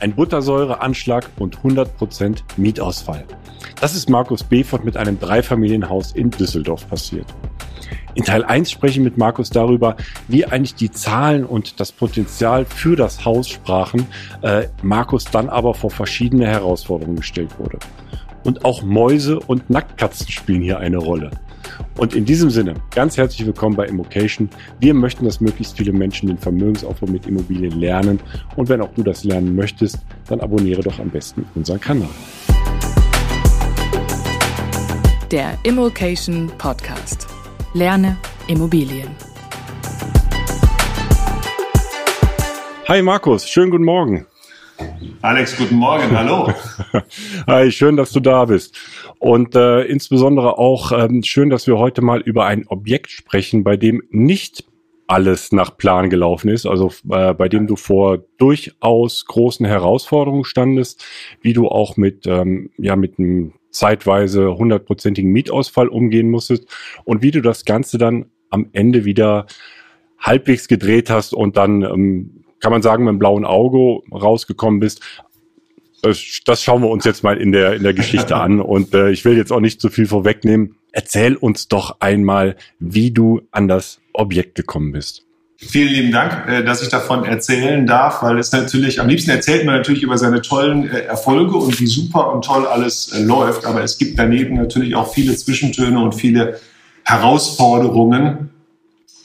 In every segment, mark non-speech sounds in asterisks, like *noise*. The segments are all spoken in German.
ein Buttersäureanschlag und 100% Mietausfall. Das ist Markus Befort mit einem Dreifamilienhaus in Düsseldorf passiert. In Teil 1 spreche ich mit Markus darüber, wie eigentlich die Zahlen und das Potenzial für das Haus sprachen, äh, Markus dann aber vor verschiedene Herausforderungen gestellt wurde. Und auch Mäuse und Nacktkatzen spielen hier eine Rolle. Und in diesem Sinne, ganz herzlich willkommen bei Immocation. Wir möchten, dass möglichst viele Menschen den Vermögensaufbau mit Immobilien lernen. Und wenn auch du das lernen möchtest, dann abonniere doch am besten unseren Kanal. Der Immocation Podcast. Lerne Immobilien. Hi Markus, schönen guten Morgen. Alex, guten Morgen, hallo. *laughs* Hi, schön, dass du da bist. Und äh, insbesondere auch ähm, schön, dass wir heute mal über ein Objekt sprechen, bei dem nicht alles nach Plan gelaufen ist, also äh, bei dem du vor durchaus großen Herausforderungen standest, wie du auch mit, ähm, ja, mit einem zeitweise hundertprozentigen Mietausfall umgehen musstest und wie du das Ganze dann am Ende wieder halbwegs gedreht hast und dann ähm, kann man sagen, mit einem blauen Auge rausgekommen bist. Das schauen wir uns jetzt mal in der, in der Geschichte an. *laughs* Und äh, ich will jetzt auch nicht zu viel vorwegnehmen. Erzähl uns doch einmal, wie du an das Objekt gekommen bist. Vielen lieben Dank, äh, dass ich davon erzählen darf, weil es natürlich, am liebsten erzählt man natürlich über seine tollen äh, Erfolge und wie super und toll alles äh, läuft. Aber es gibt daneben natürlich auch viele Zwischentöne und viele Herausforderungen,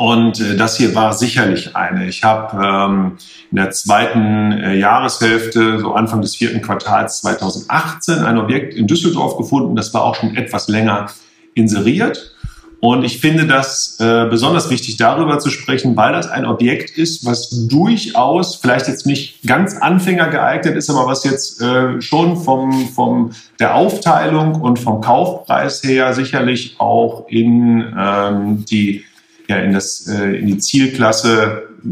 und äh, das hier war sicherlich eine. Ich habe ähm, in der zweiten äh, Jahreshälfte, so Anfang des vierten Quartals 2018, ein Objekt in Düsseldorf gefunden. Das war auch schon etwas länger inseriert. Und ich finde das äh, besonders wichtig, darüber zu sprechen, weil das ein Objekt ist, was durchaus vielleicht jetzt nicht ganz Anfänger geeignet ist, aber was jetzt äh, schon vom, vom der Aufteilung und vom Kaufpreis her sicherlich auch in ähm, die ja in, das, äh, in die Zielklasse äh,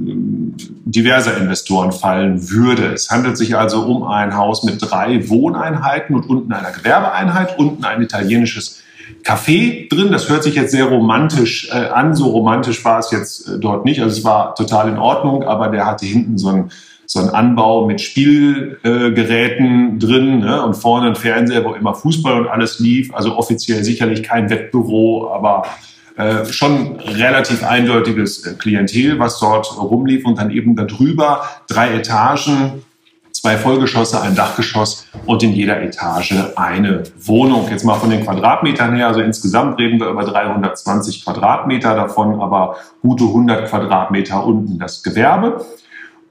diverser Investoren fallen würde. Es handelt sich also um ein Haus mit drei Wohneinheiten und unten einer Gewerbeeinheit, unten ein italienisches Café drin. Das hört sich jetzt sehr romantisch äh, an. So romantisch war es jetzt äh, dort nicht. Also es war total in Ordnung, aber der hatte hinten so ein so ein Anbau mit Spielgeräten äh, drin ne? und vorne ein Fernseher, wo immer Fußball und alles lief. Also offiziell sicherlich kein Wettbüro, aber äh, schon relativ eindeutiges äh, Klientel, was dort rumlief und dann eben darüber drei Etagen, zwei Vollgeschosse, ein Dachgeschoss und in jeder Etage eine Wohnung. Jetzt mal von den Quadratmetern her, also insgesamt reden wir über 320 Quadratmeter, davon aber gute 100 Quadratmeter unten das Gewerbe.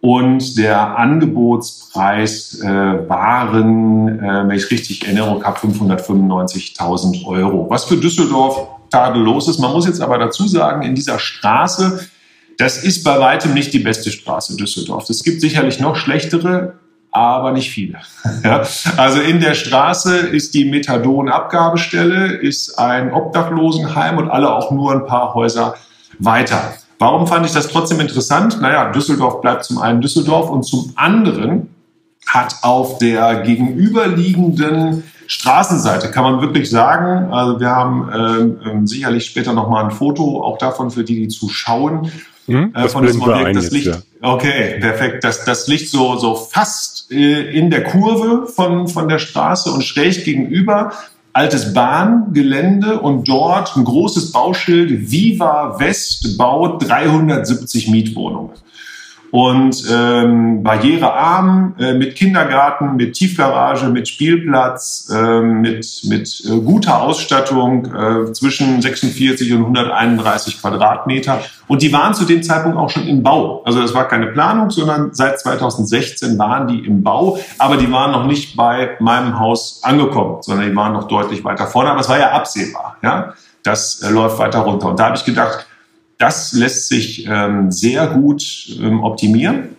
Und der Angebotspreis äh, waren, äh, wenn ich richtig Erinnerung habe, 595.000 Euro. Was für Düsseldorf tadellos ist. Man muss jetzt aber dazu sagen, in dieser Straße, das ist bei weitem nicht die beste Straße Düsseldorf. Es gibt sicherlich noch schlechtere, aber nicht viele. *laughs* ja. Also in der Straße ist die Methadon-Abgabestelle, ist ein Obdachlosenheim und alle auch nur ein paar Häuser weiter. Warum fand ich das trotzdem interessant? Naja, Düsseldorf bleibt zum einen Düsseldorf und zum anderen hat auf der gegenüberliegenden Straßenseite kann man wirklich sagen, also wir haben äh, sicherlich später nochmal ein Foto auch davon für die, die zuschauen. Hm, äh, von diesem Objekt. Das Licht, ja. okay, perfekt. Das, das Licht so, so fast äh, in der Kurve von, von der Straße und schräg gegenüber altes Bahngelände und dort ein großes Bauschild Viva West baut 370 Mietwohnungen und ähm, barrierearm äh, mit Kindergarten, mit Tiefgarage, mit Spielplatz, äh, mit, mit äh, guter Ausstattung äh, zwischen 46 und 131 Quadratmeter. Und die waren zu dem Zeitpunkt auch schon im Bau. Also das war keine Planung, sondern seit 2016 waren die im Bau, aber die waren noch nicht bei meinem Haus angekommen, sondern die waren noch deutlich weiter vorne. Aber es war ja absehbar. Ja? Das äh, läuft weiter runter. Und da habe ich gedacht, das lässt sich ähm, sehr gut ähm, optimieren.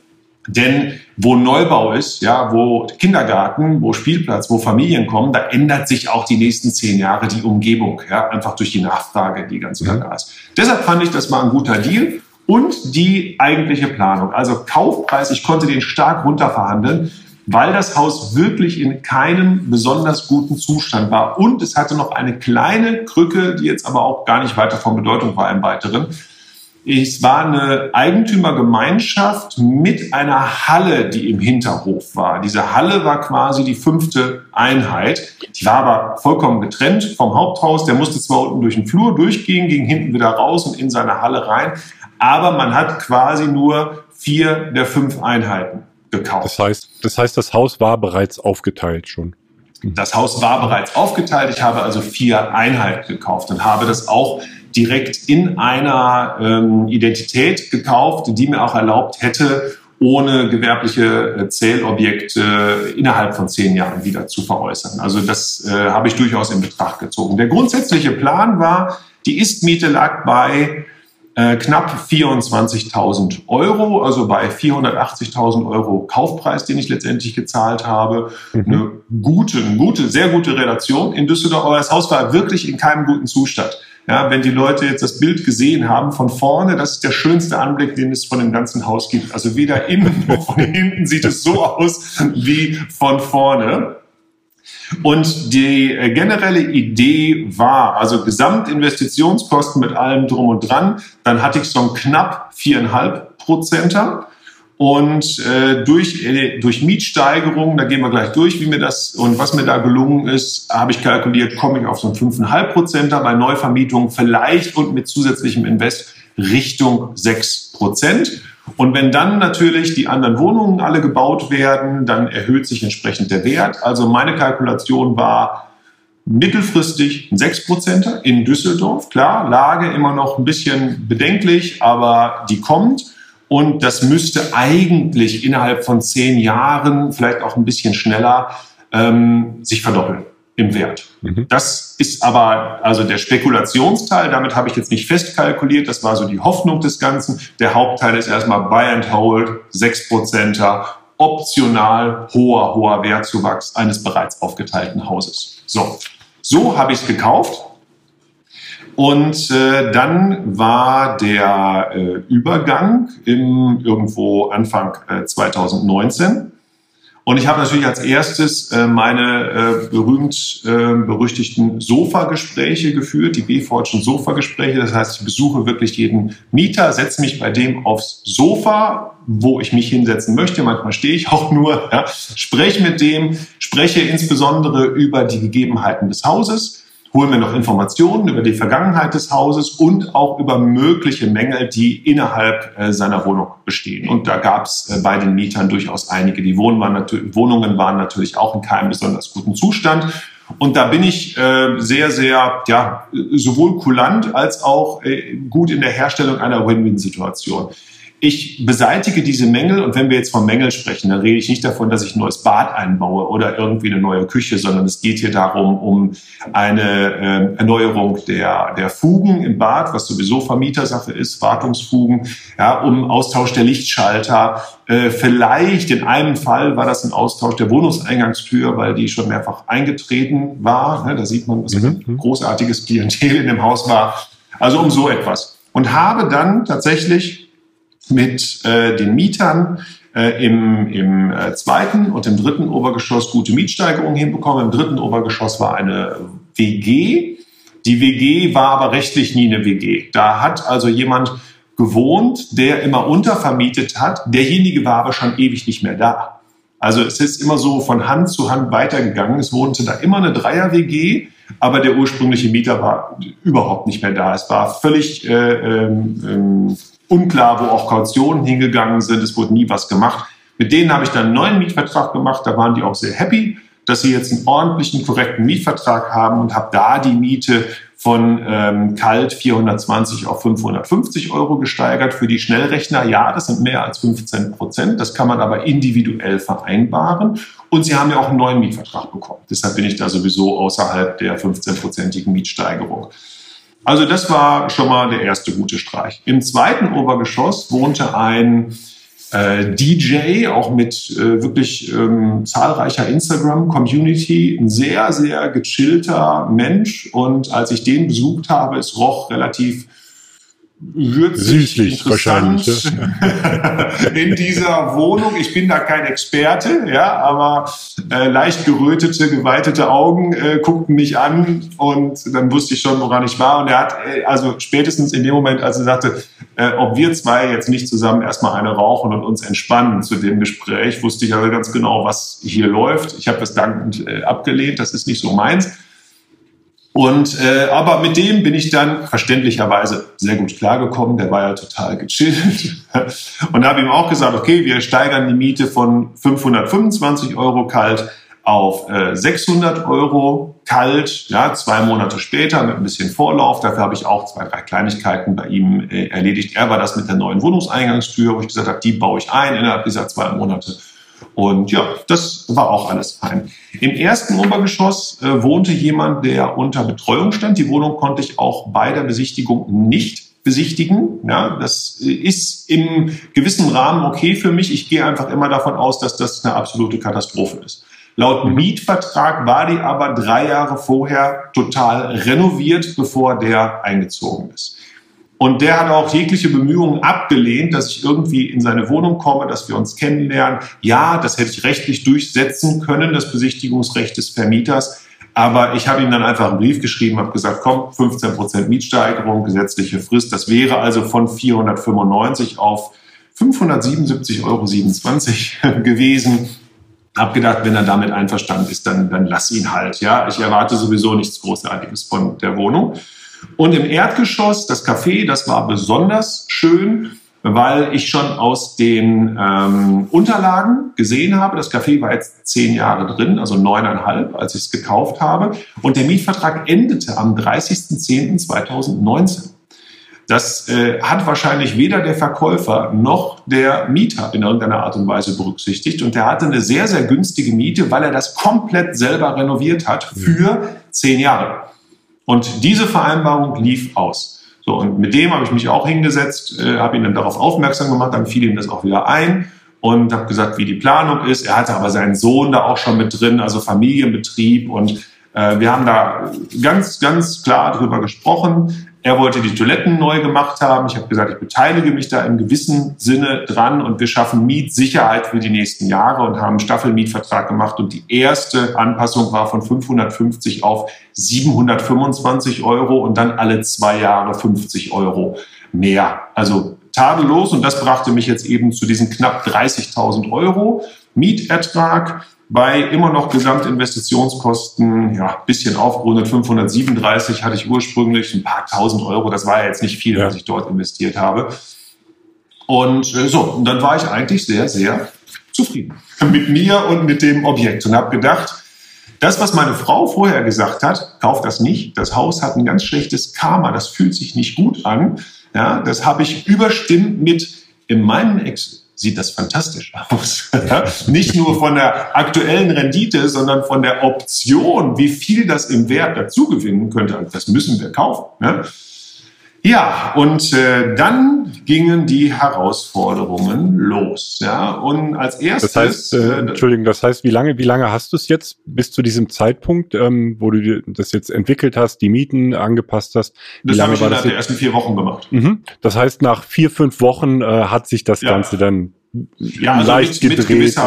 Denn wo Neubau ist, ja, wo Kindergarten, wo Spielplatz, wo Familien kommen, da ändert sich auch die nächsten zehn Jahre die Umgebung, ja, einfach durch die Nachfrage, die ganz klar da ist. Deshalb fand ich, das war ein guter Deal und die eigentliche Planung. Also Kaufpreis, ich konnte den stark runterverhandeln, weil das Haus wirklich in keinem besonders guten Zustand war und es hatte noch eine kleine Krücke, die jetzt aber auch gar nicht weiter von Bedeutung war im Weiteren. Es war eine Eigentümergemeinschaft mit einer Halle, die im Hinterhof war. Diese Halle war quasi die fünfte Einheit. Die war aber vollkommen getrennt vom Haupthaus. Der musste zwar unten durch den Flur durchgehen, ging hinten wieder raus und in seine Halle rein. Aber man hat quasi nur vier der fünf Einheiten gekauft. Das heißt, das heißt, das Haus war bereits aufgeteilt schon. Das Haus war bereits aufgeteilt. Ich habe also vier Einheiten gekauft und habe das auch direkt in einer ähm, Identität gekauft, die mir auch erlaubt hätte, ohne gewerbliche äh, Zählobjekte innerhalb von zehn Jahren wieder zu veräußern. Also das äh, habe ich durchaus in Betracht gezogen. Der grundsätzliche Plan war, die Istmiete lag bei äh, knapp 24.000 Euro, also bei 480.000 Euro Kaufpreis, den ich letztendlich gezahlt habe. Mhm. Eine gute, eine gute, sehr gute Relation in Düsseldorf. Aber das Haus war wirklich in keinem guten Zustand. Ja, wenn die Leute jetzt das Bild gesehen haben von vorne, das ist der schönste Anblick, den es von dem ganzen Haus gibt. Also weder innen noch von *laughs* hinten sieht es so aus wie von vorne. Und die äh, generelle Idee war, also Gesamtinvestitionskosten mit allem drum und dran, dann hatte ich so ein knapp viereinhalb Prozenter. Und äh, durch, äh, durch Mietsteigerungen, da gehen wir gleich durch, wie mir das und was mir da gelungen ist, habe ich kalkuliert, komme ich auf so ein 5,5 Prozent, bei Neuvermietung vielleicht und mit zusätzlichem Invest Richtung 6 Prozent. Und wenn dann natürlich die anderen Wohnungen alle gebaut werden, dann erhöht sich entsprechend der Wert. Also meine Kalkulation war mittelfristig ein 6 Prozenter in Düsseldorf. Klar, Lage immer noch ein bisschen bedenklich, aber die kommt. Und das müsste eigentlich innerhalb von zehn Jahren, vielleicht auch ein bisschen schneller, ähm, sich verdoppeln im Wert. Mhm. Das ist aber also der Spekulationsteil, damit habe ich jetzt nicht festkalkuliert, das war so die Hoffnung des Ganzen. Der Hauptteil ist erstmal Buy and Hold, 6%er, optional hoher, hoher Wertzuwachs eines bereits aufgeteilten Hauses. So, so habe ich es gekauft. Und äh, dann war der äh, Übergang im irgendwo Anfang äh, 2019. Und ich habe natürlich als erstes äh, meine äh, berühmt äh, berüchtigten Sofa-Gespräche geführt, die B-Fortune Sofa-Gespräche. Das heißt, ich besuche wirklich jeden Mieter, setze mich bei dem aufs Sofa, wo ich mich hinsetzen möchte. Manchmal stehe ich *laughs* auch nur, ja, spreche mit dem, spreche insbesondere über die Gegebenheiten des Hauses holen wir noch Informationen über die Vergangenheit des Hauses und auch über mögliche Mängel, die innerhalb äh, seiner Wohnung bestehen. Und da gab es äh, bei den Mietern durchaus einige. Die Wohnungen waren, natürlich, Wohnungen waren natürlich auch in keinem besonders guten Zustand. Und da bin ich äh, sehr, sehr, ja, sowohl kulant als auch äh, gut in der Herstellung einer Win-Win-Situation ich beseitige diese Mängel und wenn wir jetzt von Mängeln sprechen, dann rede ich nicht davon, dass ich ein neues Bad einbaue oder irgendwie eine neue Küche, sondern es geht hier darum, um eine äh, Erneuerung der, der Fugen im Bad, was sowieso Vermietersache ist, Wartungsfugen, ja, um Austausch der Lichtschalter. Äh, vielleicht in einem Fall war das ein Austausch der Wohnungseingangstür, weil die schon mehrfach eingetreten war. Ne, da sieht man, was ein mhm. großartiges Klientel in dem Haus war. Also um so etwas. Und habe dann tatsächlich mit äh, den Mietern äh, im, im äh, zweiten und im dritten Obergeschoss gute Mietsteigerungen hinbekommen. Im dritten Obergeschoss war eine WG. Die WG war aber rechtlich nie eine WG. Da hat also jemand gewohnt, der immer untervermietet hat. Derjenige war aber schon ewig nicht mehr da. Also es ist immer so von Hand zu Hand weitergegangen. Es wohnte da immer eine Dreier-WG, aber der ursprüngliche Mieter war überhaupt nicht mehr da. Es war völlig äh, ähm, ähm unklar, wo auch Kautionen hingegangen sind. Es wurde nie was gemacht. Mit denen habe ich dann einen neuen Mietvertrag gemacht. Da waren die auch sehr happy, dass sie jetzt einen ordentlichen, korrekten Mietvertrag haben und habe da die Miete von ähm, kalt 420 auf 550 Euro gesteigert. Für die Schnellrechner, ja, das sind mehr als 15 Prozent. Das kann man aber individuell vereinbaren. Und sie haben ja auch einen neuen Mietvertrag bekommen. Deshalb bin ich da sowieso außerhalb der 15-prozentigen Mietsteigerung. Also das war schon mal der erste gute Streich. Im zweiten Obergeschoss wohnte ein äh, DJ, auch mit äh, wirklich ähm, zahlreicher Instagram-Community, ein sehr, sehr gechillter Mensch. Und als ich den besucht habe, es roch relativ würzig, Süßlich wahrscheinlich. *laughs* in dieser Wohnung. Ich bin da kein Experte, ja, aber äh, leicht gerötete, geweitete Augen äh, guckten mich an und dann wusste ich schon, woran ich war. Und er hat, äh, also spätestens in dem Moment, als er sagte, äh, ob wir zwei jetzt nicht zusammen erstmal eine rauchen und uns entspannen zu dem Gespräch, wusste ich also ganz genau, was hier läuft. Ich habe das dankend äh, abgelehnt, das ist nicht so meins. Und äh, aber mit dem bin ich dann verständlicherweise sehr gut klargekommen. Der war ja total gechillt *laughs* und habe ihm auch gesagt: Okay, wir steigern die Miete von 525 Euro kalt auf äh, 600 Euro kalt. Ja, zwei Monate später mit ein bisschen Vorlauf. Dafür habe ich auch zwei, drei Kleinigkeiten bei ihm äh, erledigt. Er war das mit der neuen Wohnungseingangstür, wo ich gesagt habe, die baue ich ein innerhalb dieser zwei Monate. Und ja, das war auch alles fein. Im ersten Obergeschoss äh, wohnte jemand, der unter Betreuung stand. Die Wohnung konnte ich auch bei der Besichtigung nicht besichtigen. Ja, das ist im gewissen Rahmen okay für mich. Ich gehe einfach immer davon aus, dass das eine absolute Katastrophe ist. Laut Mietvertrag war die aber drei Jahre vorher total renoviert, bevor der eingezogen ist. Und der hat auch jegliche Bemühungen abgelehnt, dass ich irgendwie in seine Wohnung komme, dass wir uns kennenlernen. Ja, das hätte ich rechtlich durchsetzen können, das Besichtigungsrecht des Vermieters. Aber ich habe ihm dann einfach einen Brief geschrieben, habe gesagt, komm, 15 Prozent Mietsteigerung, gesetzliche Frist. Das wäre also von 495 auf 577,27 Euro *laughs* gewesen. Hab gedacht, wenn er damit einverstanden ist, dann, dann lass ihn halt. Ja, ich erwarte sowieso nichts Großartiges von der Wohnung. Und im Erdgeschoss, das Café, das war besonders schön, weil ich schon aus den ähm, Unterlagen gesehen habe, das Café war jetzt zehn Jahre drin, also neuneinhalb, als ich es gekauft habe. Und der Mietvertrag endete am 30.10.2019. Das äh, hat wahrscheinlich weder der Verkäufer noch der Mieter in irgendeiner Art und Weise berücksichtigt. Und der hatte eine sehr, sehr günstige Miete, weil er das komplett selber renoviert hat für zehn Jahre. Und diese Vereinbarung lief aus. So, und mit dem habe ich mich auch hingesetzt, äh, habe ihn dann darauf aufmerksam gemacht, dann fiel ihm das auch wieder ein und habe gesagt, wie die Planung ist. Er hatte aber seinen Sohn da auch schon mit drin, also Familienbetrieb und äh, wir haben da ganz, ganz klar drüber gesprochen. Er wollte die Toiletten neu gemacht haben. Ich habe gesagt, ich beteilige mich da im gewissen Sinne dran und wir schaffen Mietsicherheit für die nächsten Jahre und haben einen Staffelmietvertrag gemacht. Und die erste Anpassung war von 550 auf 725 Euro und dann alle zwei Jahre 50 Euro mehr. Also tadellos und das brachte mich jetzt eben zu diesen knapp 30.000 Euro Mietertrag bei immer noch Gesamtinvestitionskosten, ja, bisschen aufgerundet, 537 hatte ich ursprünglich, ein paar tausend Euro, das war ja jetzt nicht viel, was ich dort investiert habe. Und äh, so, und dann war ich eigentlich sehr, sehr zufrieden mit mir und mit dem Objekt und habe gedacht, das, was meine Frau vorher gesagt hat, kauft das nicht. Das Haus hat ein ganz schlechtes Karma, das fühlt sich nicht gut an. Ja, das habe ich überstimmt mit in meinem Ex sieht das fantastisch *laughs* aus. Nicht nur von der aktuellen Rendite, sondern von der Option, wie viel das im Wert dazugewinnen könnte. Also das müssen wir kaufen. Ne? Ja, und äh, dann gingen die Herausforderungen los. Ja, und als erstes. Das heißt, äh, Entschuldigung, das heißt, wie lange, wie lange hast du es jetzt bis zu diesem Zeitpunkt, ähm, wo du das jetzt entwickelt hast, die Mieten angepasst hast? Wie das lange habe ich war das der ersten vier Wochen gemacht. Mhm. Das heißt, nach vier, fünf Wochen äh, hat sich das ja. Ganze dann ja, also leicht mit, gedreht. Mit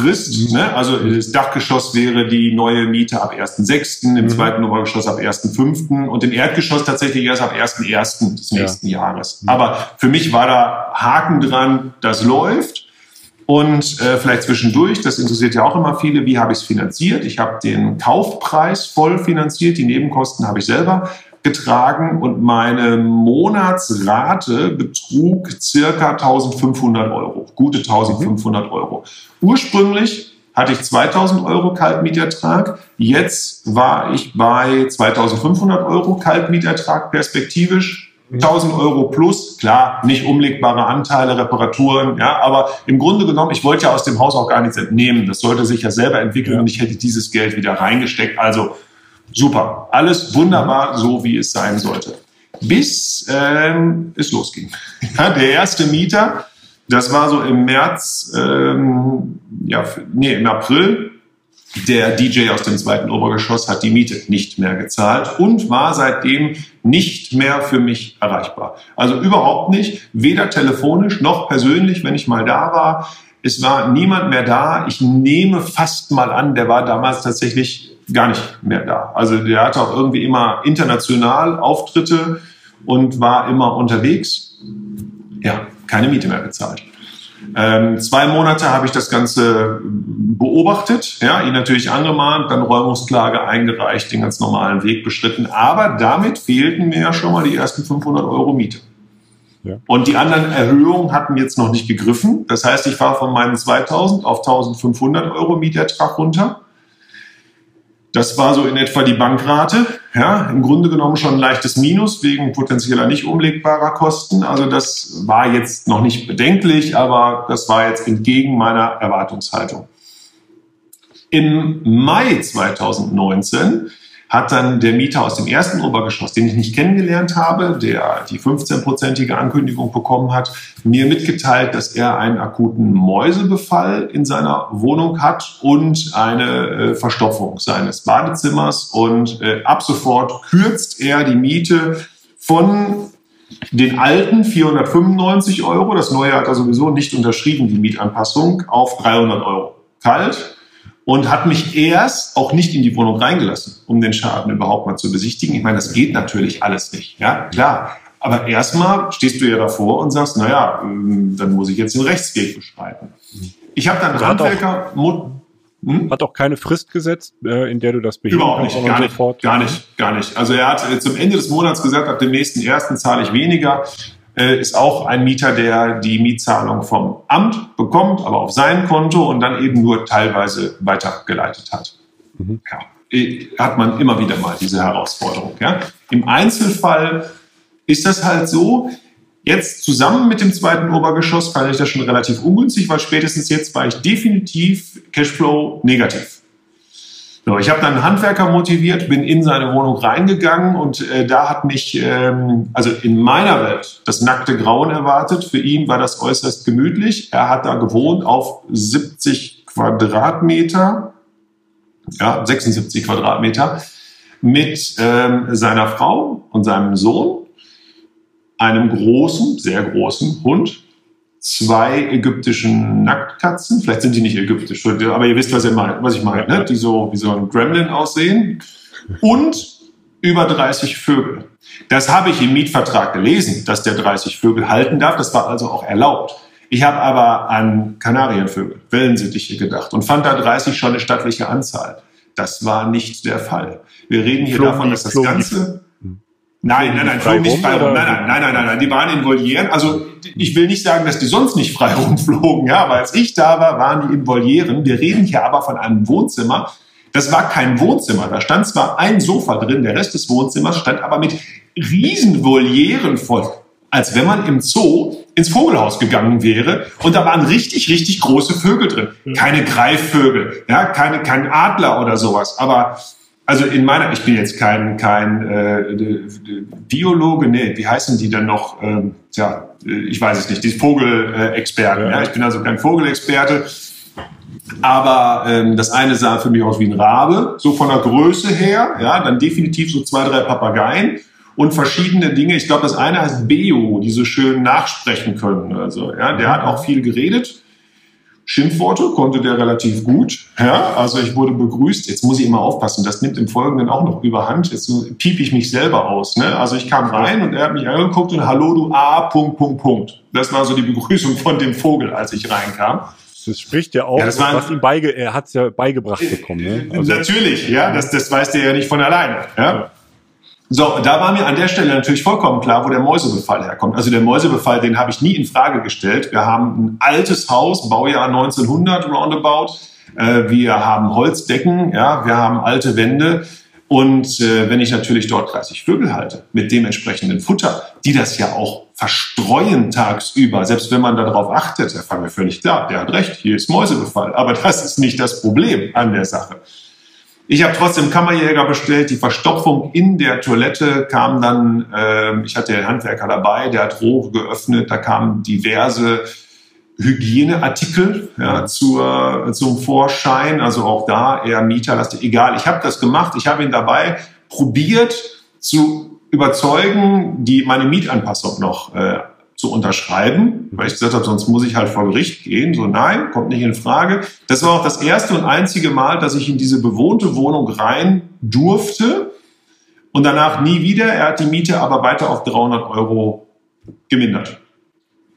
Frist. Mhm. Ne? Also das Dachgeschoss wäre die neue Miete ab 1.6., im mhm. zweiten Obergeschoss ab 1.5. und im Erdgeschoss tatsächlich erst ab 1.1. des nächsten ja. Jahres. Mhm. Aber für mich war da Haken dran, das läuft. Und äh, vielleicht zwischendurch, das interessiert ja auch immer viele, wie habe ich es finanziert? Ich habe den Kaufpreis voll finanziert, die Nebenkosten habe ich selber getragen und meine Monatsrate betrug circa 1500 Euro, gute 1500 Euro. Ursprünglich hatte ich 2000 Euro Kaltmietertrag. Jetzt war ich bei 2500 Euro Kaltmietertrag perspektivisch. 1000 Euro plus, klar, nicht umlegbare Anteile, Reparaturen, ja, aber im Grunde genommen, ich wollte ja aus dem Haus auch gar nichts entnehmen. Das sollte sich ja selber entwickeln und ich hätte dieses Geld wieder reingesteckt. Also Super, alles wunderbar, so wie es sein sollte. Bis ähm, es losging. *laughs* Ja, der erste Mieter, das war so im März, ähm, ja, nee, im April Der DJ aus dem zweiten Obergeschoss hat die Miete nicht mehr gezahlt und war seitdem nicht mehr für mich erreichbar. Also überhaupt nicht, weder telefonisch noch persönlich, wenn ich mal da war. Es war niemand mehr da. Ich nehme fast mal an, der war damals tatsächlich gar nicht mehr da. Also der hatte auch irgendwie immer international Auftritte und war immer unterwegs. Ja, keine Miete mehr bezahlt. Ähm, zwei Monate habe ich das Ganze beobachtet, ja, ihn natürlich angemahnt, dann Räumungsklage eingereicht, den ganz normalen Weg beschritten. Aber damit fehlten mir ja schon mal die ersten 500 Euro Miete. Ja. Und die anderen Erhöhungen hatten jetzt noch nicht gegriffen. Das heißt, ich war von meinen 2000 auf 1500 Euro Mietertrag runter. Das war so in etwa die Bankrate. Ja, im Grunde genommen schon ein leichtes Minus wegen potenzieller nicht umlegbarer Kosten. Also das war jetzt noch nicht bedenklich, aber das war jetzt entgegen meiner Erwartungshaltung. Im Mai 2019 hat dann der Mieter aus dem ersten Obergeschoss, den ich nicht kennengelernt habe, der die 15-prozentige Ankündigung bekommen hat, mir mitgeteilt, dass er einen akuten Mäusebefall in seiner Wohnung hat und eine äh, Verstopfung seines Badezimmers. Und äh, ab sofort kürzt er die Miete von den alten 495 Euro, das neue hat er sowieso nicht unterschrieben, die Mietanpassung, auf 300 Euro. Kalt und hat mich erst auch nicht in die Wohnung reingelassen, um den Schaden überhaupt mal zu besichtigen. Ich meine, das geht natürlich alles nicht, ja, klar. Aber erstmal stehst du ja davor und sagst, naja, ähm, dann muss ich jetzt den Rechtsweg beschreiten. Ich habe dann also Handwerker... Auch, hm? Hat auch keine Frist gesetzt, äh, in der du das beheben Überhaupt nicht, gar nicht, sofort. gar nicht, gar nicht. Also er hat äh, zum Ende des Monats gesagt, ab dem nächsten ersten zahle ich weniger ist auch ein Mieter, der die Mietzahlung vom Amt bekommt, aber auf sein Konto und dann eben nur teilweise weitergeleitet hat. Mhm. Ja, äh, hat man immer wieder mal diese Herausforderung. Ja. Im Einzelfall ist das halt so, Jetzt zusammen mit dem zweiten Obergeschoss fand ich das schon relativ ungünstig, weil spätestens jetzt war ich definitiv Cashflow negativ. So, ich habe dann einen Handwerker motiviert, bin in seine Wohnung reingegangen und äh, da hat mich, ähm, also in meiner Welt, das nackte Grauen erwartet. Für ihn war das äußerst gemütlich. Er hat da gewohnt auf 70 Quadratmeter, ja, 76 Quadratmeter, mit ähm, seiner Frau und seinem Sohn, einem großen, sehr großen Hund zwei ägyptischen Nacktkatzen. Vielleicht sind die nicht ägyptisch, aber ihr wisst, was, ihr meint, was ich meine, ne? die so wie so ein Gremlin aussehen. Und über 30 Vögel. Das habe ich im Mietvertrag gelesen, dass der 30 Vögel halten darf. Das war also auch erlaubt. Ich habe aber an Kanarienvögel, Wellensittiche gedacht und fand da 30 schon eine stattliche Anzahl. Das war nicht der Fall. Wir reden hier Flogen davon, dass das Ganze Nein, nein, nein, flogen nicht frei rum. Nein, nein, nein, nein, nein, nein, die waren in Volieren. Also ich will nicht sagen, dass die sonst nicht frei *laughs* rumflogen, ja, aber als ich da war, waren die in Volieren. Wir reden hier aber von einem Wohnzimmer. Das war kein Wohnzimmer. Da stand zwar ein Sofa drin, der Rest des Wohnzimmers stand aber mit riesen Volieren voll. Als wenn man im Zoo ins Vogelhaus gegangen wäre und da waren richtig, richtig große Vögel drin. Keine Greifvögel, ja, keine, kein Adler oder sowas, aber also in meiner, ich bin jetzt kein, kein äh, Biologe, nee, wie heißen die denn noch? Ähm, tja, ich weiß es nicht, die Vogelexperten. Ja. ja. Ich bin also kein Vogelexperte. Aber ähm, das eine sah für mich aus wie ein Rabe, so von der Größe her, ja, dann definitiv so zwei, drei Papageien und verschiedene Dinge. Ich glaube, das eine heißt Beo, die so schön nachsprechen können. Also, ja, der hat auch viel geredet. Schimpfworte konnte der relativ gut. Ja, also ich wurde begrüßt. Jetzt muss ich immer aufpassen, das nimmt im Folgenden auch noch überhand. Jetzt piep ich mich selber aus. Ne? Also ich kam rein und er hat mich angeguckt und Hallo du A, Punkt, Punkt, Punkt. Das war so die Begrüßung von dem Vogel, als ich reinkam. Das spricht ja auch, ja, das war, was ihm beige, er hat es ja beigebracht bekommen. Ne? Also Natürlich, ja, das, das weiß der ja nicht von alleine. Ja? So, da war mir an der Stelle natürlich vollkommen klar, wo der Mäusebefall herkommt. Also der Mäusebefall, den habe ich nie in Frage gestellt. Wir haben ein altes Haus, Baujahr 1900 roundabout. Äh, wir haben Holzdecken, ja, wir haben alte Wände. Und äh, wenn ich natürlich dort 30 Vögel halte mit dementsprechenden Futter, die das ja auch verstreuen tagsüber, selbst wenn man darauf achtet, da fangen wir völlig klar, der hat recht, hier ist Mäusebefall. Aber das ist nicht das Problem an der Sache. Ich habe trotzdem Kammerjäger bestellt. Die Verstopfung in der Toilette kam dann, äh, ich hatte den Handwerker dabei, der hat Rohre geöffnet, da kamen diverse Hygieneartikel ja, zur, zum Vorschein. Also auch da eher Mieterlastig. Egal, ich habe das gemacht. Ich habe ihn dabei probiert zu überzeugen, die meine Mietanpassung noch äh, zu unterschreiben, weil ich gesagt habe, sonst muss ich halt vor Gericht gehen. So, nein, kommt nicht in Frage. Das war auch das erste und einzige Mal, dass ich in diese bewohnte Wohnung rein durfte und danach nie wieder. Er hat die Miete aber weiter auf 300 Euro gemindert.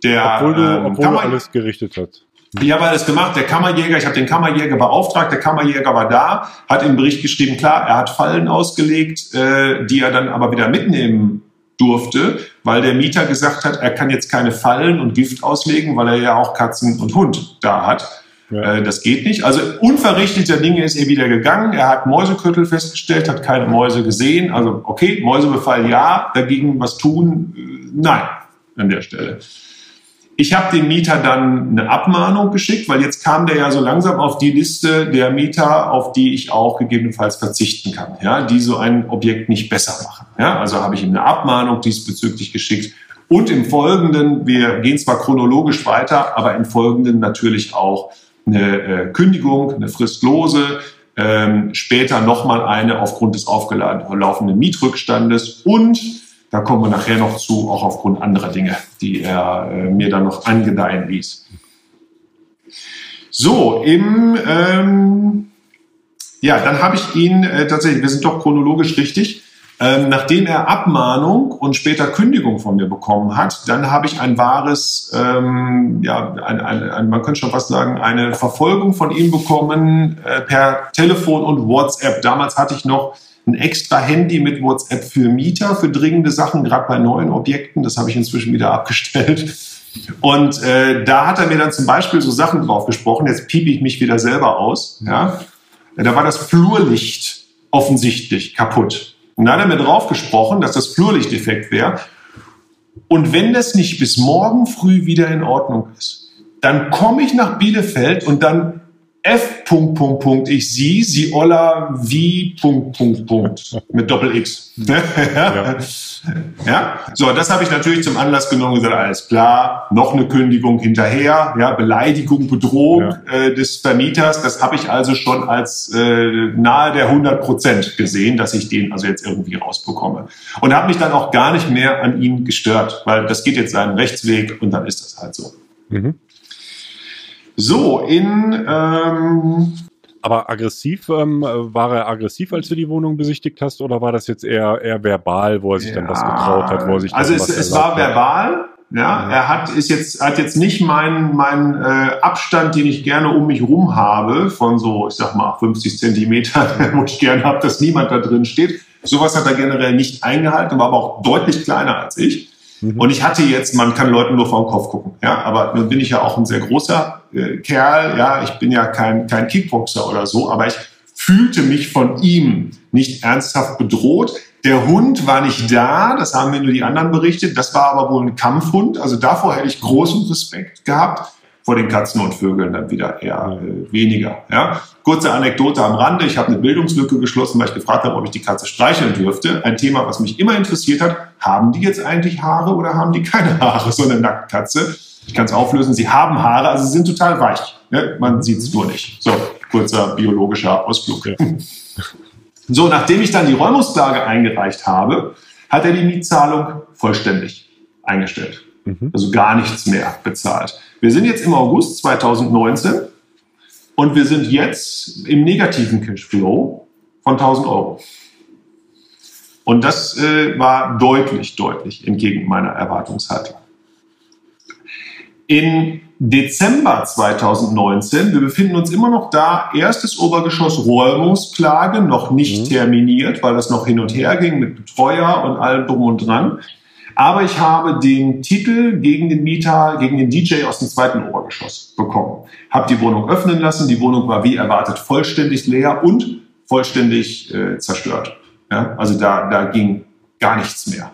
Der, obwohl du, ähm, obwohl du alles gerichtet hast. Ich habe alles gemacht. Der Kammerjäger, ich habe den Kammerjäger beauftragt. Der Kammerjäger war da, hat im Bericht geschrieben, klar, er hat Fallen ausgelegt, äh, die er dann aber wieder mitnehmen durfte, weil der Mieter gesagt hat, er kann jetzt keine Fallen und Gift auslegen, weil er ja auch Katzen und Hund da hat. Ja. Äh, das geht nicht. Also unverrichteter Dinge ist er wieder gegangen. Er hat Mäuseköttel festgestellt, hat keine Mäuse gesehen. Also okay, Mäusebefall ja, dagegen was tun, äh, nein, an der Stelle. Ich habe dem Mieter dann eine Abmahnung geschickt, weil jetzt kam der ja so langsam auf die Liste der Mieter, auf die ich auch gegebenenfalls verzichten kann, ja, die so ein Objekt nicht besser machen. Ja, also habe ich ihm eine Abmahnung diesbezüglich geschickt und im Folgenden, wir gehen zwar chronologisch weiter, aber im Folgenden natürlich auch eine äh, Kündigung, eine fristlose, ähm, später nochmal eine aufgrund des aufgelaufenen Mietrückstandes und da kommen wir nachher noch zu, auch aufgrund anderer Dinge, die er äh, mir dann noch angedeihen ließ. So, im, ähm, ja, dann habe ich ihn äh, tatsächlich, wir sind doch chronologisch richtig, ähm, nachdem er Abmahnung und später Kündigung von mir bekommen hat, dann habe ich ein wahres, ähm, ja, ein, ein, ein, man könnte schon fast sagen, eine Verfolgung von ihm bekommen äh, per Telefon und WhatsApp. Damals hatte ich noch ein extra Handy mit WhatsApp für Mieter, für dringende Sachen, gerade bei neuen Objekten. Das habe ich inzwischen wieder *laughs* abgestellt. Und äh, da hat er mir dann zum Beispiel so Sachen drauf gesprochen. Jetzt piep ich mich wieder selber aus. Ja? Da war das Flurlicht offensichtlich kaputt. Und da hat er mir drauf gesprochen, dass das Flurlichteffekt wäre. Und wenn das nicht bis morgen früh wieder in Ordnung ist, dann komme ich nach Bielefeld und dann F. Punkt, Punkt, Punkt, ich sie, sie Olla wie Punkt, Punkt, Punkt mit Doppel X. *laughs* ja. ja. So, das habe ich natürlich zum Anlass genommen und gesagt, alles klar, noch eine Kündigung hinterher, ja, Beleidigung, Bedrohung ja. äh, des Vermieters. Das habe ich also schon als äh, nahe der 100 Prozent gesehen, dass ich den also jetzt irgendwie rausbekomme. Und habe mich dann auch gar nicht mehr an ihn gestört, weil das geht jetzt seinen Rechtsweg und dann ist das halt so. Mhm. So, in. Ähm, aber aggressiv, ähm, war er aggressiv, als du die Wohnung besichtigt hast, oder war das jetzt eher, eher verbal, wo er sich ja, dann was getraut hat, wo er sich Also es, es war verbal, ja, mhm. er hat ist jetzt hat jetzt nicht meinen mein, äh, Abstand, den ich gerne um mich rum habe, von so ich sag mal 50 Zentimeter, *laughs* wo ich gerne habe, dass niemand da drin steht. Sowas hat er generell nicht eingehalten, war aber auch deutlich kleiner als ich. Mhm. Und ich hatte jetzt, man kann Leuten nur vor den Kopf gucken, ja, aber nun bin ich ja auch ein sehr großer äh, Kerl, ja, ich bin ja kein, kein Kickboxer oder so, aber ich fühlte mich von ihm nicht ernsthaft bedroht. Der Hund war nicht da, das haben mir nur die anderen berichtet, das war aber wohl ein Kampfhund, also davor hätte ich großen Respekt gehabt vor den Katzen und Vögeln dann wieder eher äh, weniger. Ja? Kurze Anekdote am Rande. Ich habe eine Bildungslücke geschlossen, weil ich gefragt habe, ob ich die Katze streicheln dürfte. Ein Thema, was mich immer interessiert hat. Haben die jetzt eigentlich Haare oder haben die keine Haare? So eine Nacktkatze. Ich kann es auflösen. Sie haben Haare, also sie sind total weich. Ne? Man sieht es nur nicht. So, kurzer biologischer Ausflug. Ja. *laughs* So, nachdem ich dann die Räumungsklage eingereicht habe, hat er die Mietzahlung vollständig eingestellt. Mhm. Also gar nichts mehr bezahlt. Wir sind jetzt im August 2019 und wir sind jetzt im negativen Cashflow von 1000 Euro. Und das äh, war deutlich, deutlich entgegen meiner Erwartungshaltung. In Dezember 2019, wir befinden uns immer noch da, erstes Obergeschoss Räumungsklage, noch nicht mhm. terminiert, weil das noch hin und her ging mit Betreuer und allem drum und dran. Aber ich habe den Titel gegen den Mieter, gegen den DJ aus dem zweiten Obergeschoss bekommen. Habe die Wohnung öffnen lassen. Die Wohnung war wie erwartet vollständig leer und vollständig äh, zerstört. Ja? Also da, da ging gar nichts mehr.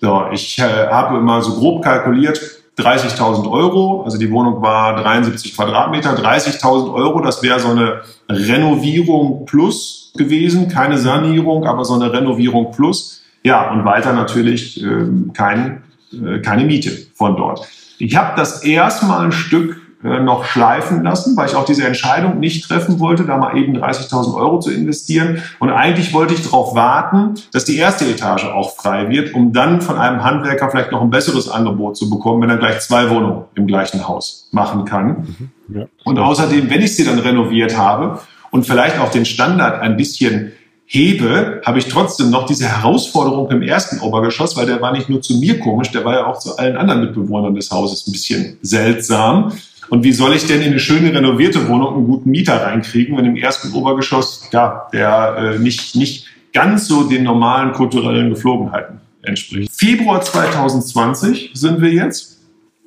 So, ich äh, habe immer so grob kalkuliert, 30.000 Euro, also die Wohnung war 73 Quadratmeter, 30.000 Euro, das wäre so eine Renovierung plus gewesen, keine Sanierung, aber so eine Renovierung plus. Ja, und weiter natürlich äh, kein, äh, keine Miete von dort. Ich habe das erstmal ein Stück äh, noch schleifen lassen, weil ich auch diese Entscheidung nicht treffen wollte, da mal eben 30.000 Euro zu investieren. Und eigentlich wollte ich darauf warten, dass die erste Etage auch frei wird, um dann von einem Handwerker vielleicht noch ein besseres Angebot zu bekommen, wenn er gleich zwei Wohnungen im gleichen Haus machen kann. Mhm, ja. Und außerdem, wenn ich sie dann renoviert habe und vielleicht auch den Standard ein bisschen hebe, habe ich trotzdem noch diese Herausforderung im ersten Obergeschoss, weil der war nicht nur zu mir komisch, der war ja auch zu allen anderen Mitbewohnern des Hauses ein bisschen seltsam. Und wie soll ich denn in eine schöne renovierte Wohnung einen guten Mieter reinkriegen, wenn im ersten Obergeschoss ja der äh, nicht nicht ganz so den normalen kulturellen Geflogenheiten entspricht? Februar 2020 sind wir jetzt.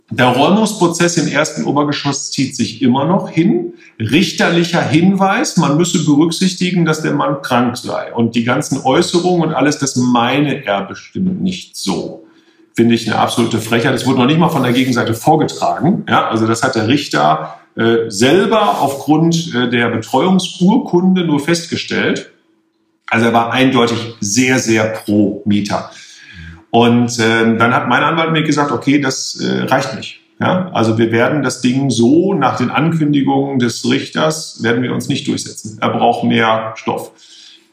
Der Räumungsprozess im ersten Obergeschoss zieht sich immer noch hin. Richterlicher Hinweis, man müsse berücksichtigen, dass der Mann krank sei. Und die ganzen Äußerungen und alles, das meine er bestimmt nicht so. Finde ich eine absolute Frechheit. Das wurde noch nicht mal von der Gegenseite vorgetragen. Ja, also das hat der Richter äh, selber aufgrund äh, der Betreuungsurkunde nur festgestellt. Also er war eindeutig sehr, sehr pro Mieter. Und äh, dann hat mein Anwalt mir gesagt, okay, das äh, reicht nicht. Ja, also wir werden das Ding so nach den Ankündigungen des Richters werden wir uns nicht durchsetzen. Er braucht mehr Stoff.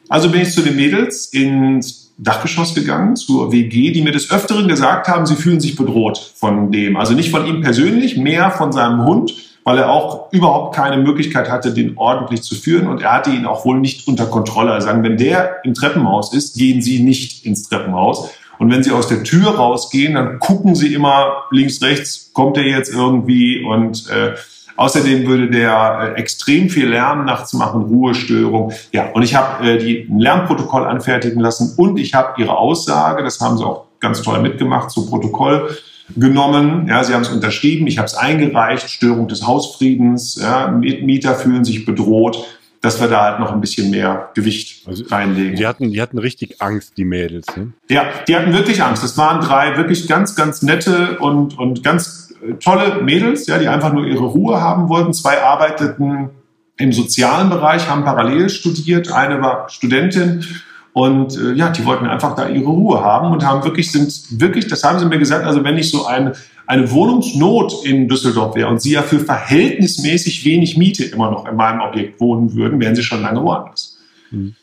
Also bin ich zu den Mädels ins Dachgeschoss gegangen, zur WG, die mir des Öfteren gesagt haben, sie fühlen sich bedroht von dem. Also nicht von ihm persönlich, mehr von seinem Hund, weil er auch überhaupt keine Möglichkeit hatte, den ordentlich zu führen. Und er hatte ihn auch wohl nicht unter Kontrolle. Also sagen, wenn der im Treppenhaus ist, gehen Sie nicht ins Treppenhaus. Und wenn sie aus der Tür rausgehen, dann gucken sie immer links, rechts, kommt der jetzt irgendwie und äh, Außerdem würde der äh, extrem viel Lärm nachts machen, Ruhestörung. Ja, und ich habe äh, die ein Lärmprotokoll anfertigen lassen und ich habe ihre Aussage, das haben sie auch ganz toll mitgemacht, zu Protokoll genommen. Ja, sie haben es unterschrieben, ich habe es eingereicht, Störung des Hausfriedens, ja, Mieter fühlen sich bedroht dass wir da halt noch ein bisschen mehr Gewicht also, reinlegen. Die hatten, die hatten richtig Angst, die Mädels. Ne? Ja, die hatten wirklich Angst. Das waren drei wirklich ganz, ganz nette und, und ganz äh, tolle Mädels, ja, die einfach nur ihre Ruhe haben wollten. Zwei arbeiteten im sozialen Bereich, haben parallel studiert. Eine war Studentin und äh, ja, die wollten einfach da ihre Ruhe haben und haben wirklich, sind wirklich, das haben sie mir gesagt, also wenn ich so eine, eine Wohnungsnot in Düsseldorf wäre und sie ja für verhältnismäßig wenig Miete immer noch in meinem Objekt wohnen würden, wären sie schon lange woanders. Mhm.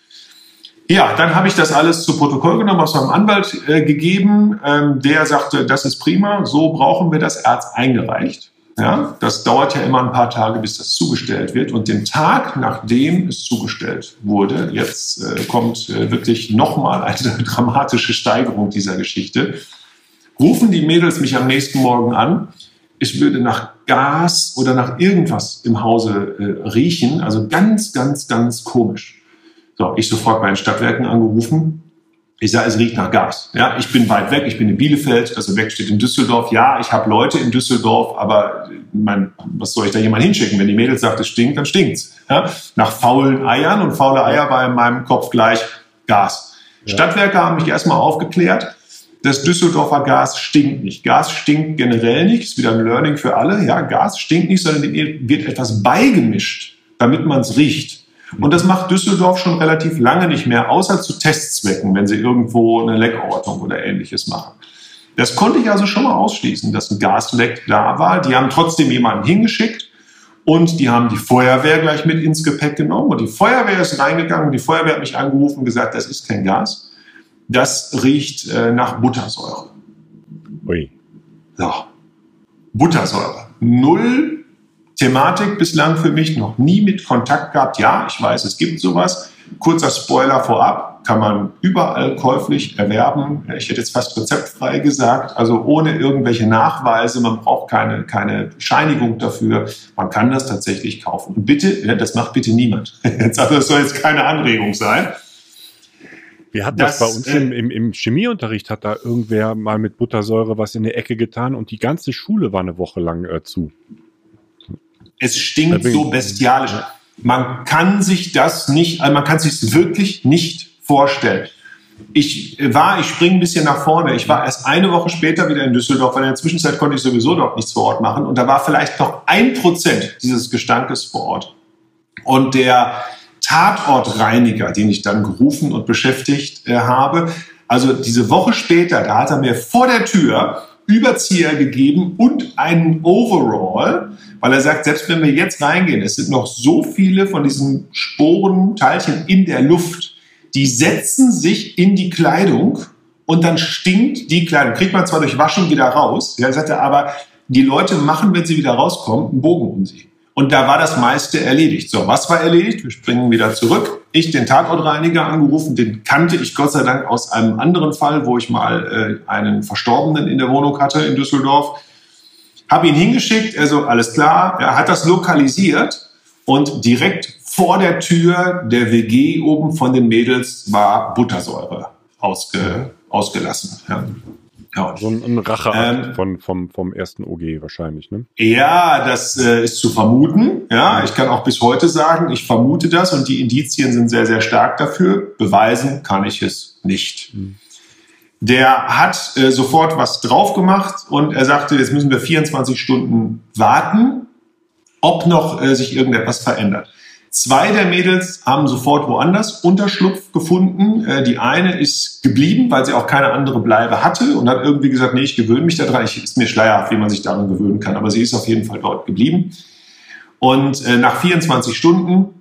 Ja, dann habe ich das alles zu Protokoll genommen, aus meinem Anwalt äh, gegeben. Ähm, der sagte, das ist prima, so brauchen wir das. Er hat eingereicht. Ja, das dauert ja immer ein paar Tage, bis das zugestellt wird. Und den Tag, nachdem es zugestellt wurde, jetzt äh, kommt äh, wirklich nochmal eine *laughs* dramatische Steigerung dieser Geschichte, rufen die Mädels mich am nächsten Morgen an. Ich würde nach Gas oder nach irgendwas im Hause äh, riechen. Also ganz, ganz, ganz komisch. So, ich sofort bei den Stadtwerken angerufen ich sage, es riecht nach Gas. Ja, ich bin weit weg, ich bin in Bielefeld, das Objekt steht in Düsseldorf. Ja, ich habe Leute in Düsseldorf, aber mein, was soll ich da jemand hinschicken? Wenn die Mädels sagt, es stinkt, dann stinkt's. Ja, nach faulen Eiern und faule Eier war in meinem Kopf gleich Gas. Ja. Stadtwerke haben mich erstmal aufgeklärt. Das Düsseldorfer Gas stinkt nicht. Gas stinkt generell nicht. Ist wieder ein Learning für alle. Ja, Gas stinkt nicht, sondern dem wird etwas beigemischt, damit man es riecht. Und das macht Düsseldorf schon relativ lange nicht mehr, außer zu Testzwecken, wenn sie irgendwo eine Leckortung oder ähnliches machen. Das konnte ich also schon mal ausschließen, dass ein Gasleck da war. Die haben trotzdem jemanden hingeschickt und die haben die Feuerwehr gleich mit ins Gepäck genommen. Und die Feuerwehr ist reingegangen und die Feuerwehr hat mich angerufen und gesagt, das ist kein Gas. Das riecht äh, nach Buttersäure. Ui. So. Buttersäure. Null Thematik bislang für mich noch nie mit Kontakt gehabt. Ja, ich weiß, es gibt sowas. Kurzer Spoiler vorab, kann man überall käuflich erwerben. Ich hätte jetzt fast rezeptfrei gesagt, also ohne irgendwelche Nachweise. Man braucht keine, keine Scheinigung dafür. Man kann das tatsächlich kaufen. Und bitte, das macht bitte niemand. *laughs* das soll jetzt keine Anregung sein. Wir hatten das, das bei uns äh, im, im, im, Chemieunterricht, hat da irgendwer mal mit Buttersäure was in die Ecke getan und die ganze Schule war eine Woche lang äh, zu. Es stinkt so bestialisch. Man kann sich das nicht, also man kann sich wirklich nicht vorstellen. Ich war, ich springe ein bisschen nach vorne. Ich war erst eine Woche später wieder in Düsseldorf, weil in der Zwischenzeit konnte ich sowieso dort nichts vor Ort machen. Und da war vielleicht noch ein Prozent dieses Gestankes vor Ort. Und der Tatortreiniger, den ich dann gerufen und beschäftigt äh, habe, also diese Woche später, da hat er mir vor der Tür Überzieher gegeben und einen Overall, weil er sagt, selbst wenn wir jetzt reingehen, es sind noch so viele von diesen Sporenteilchen in der Luft, die setzen sich in die Kleidung und dann stinkt die Kleidung. Kriegt man zwar durch Waschen wieder raus, ja, sagt er, aber die Leute machen, wenn sie wieder rauskommen, einen Bogen um sie. Und da war das meiste erledigt. So, was war erledigt? Wir springen wieder zurück. Ich den Tatortreiniger angerufen, den kannte ich Gott sei Dank aus einem anderen Fall, wo ich mal äh, einen Verstorbenen in der Wohnung hatte in Düsseldorf. Habe ihn hingeschickt, also alles klar, er hat das lokalisiert und direkt vor der Tür der WG oben von den Mädels war Buttersäure ausge, ausgelassen. Ja. Ja. So ein, ein Racheakt ähm, von, vom, vom ersten OG wahrscheinlich, ne? Ja, das äh, ist zu vermuten. Ja, ich kann auch bis heute sagen, ich vermute das und die Indizien sind sehr, sehr stark dafür. Beweisen kann ich es nicht. Mhm. Der hat äh, sofort was drauf gemacht und er sagte, jetzt müssen wir 24 Stunden warten, ob noch äh, sich irgendetwas verändert. Zwei der Mädels haben sofort woanders Unterschlupf gefunden. Äh, die eine ist geblieben, weil sie auch keine andere Bleibe hatte und hat irgendwie gesagt, nee, ich gewöhne mich daran. Ich ist mir schleierhaft, wie man sich daran gewöhnen kann, aber sie ist auf jeden Fall dort geblieben. Und äh, nach 24 Stunden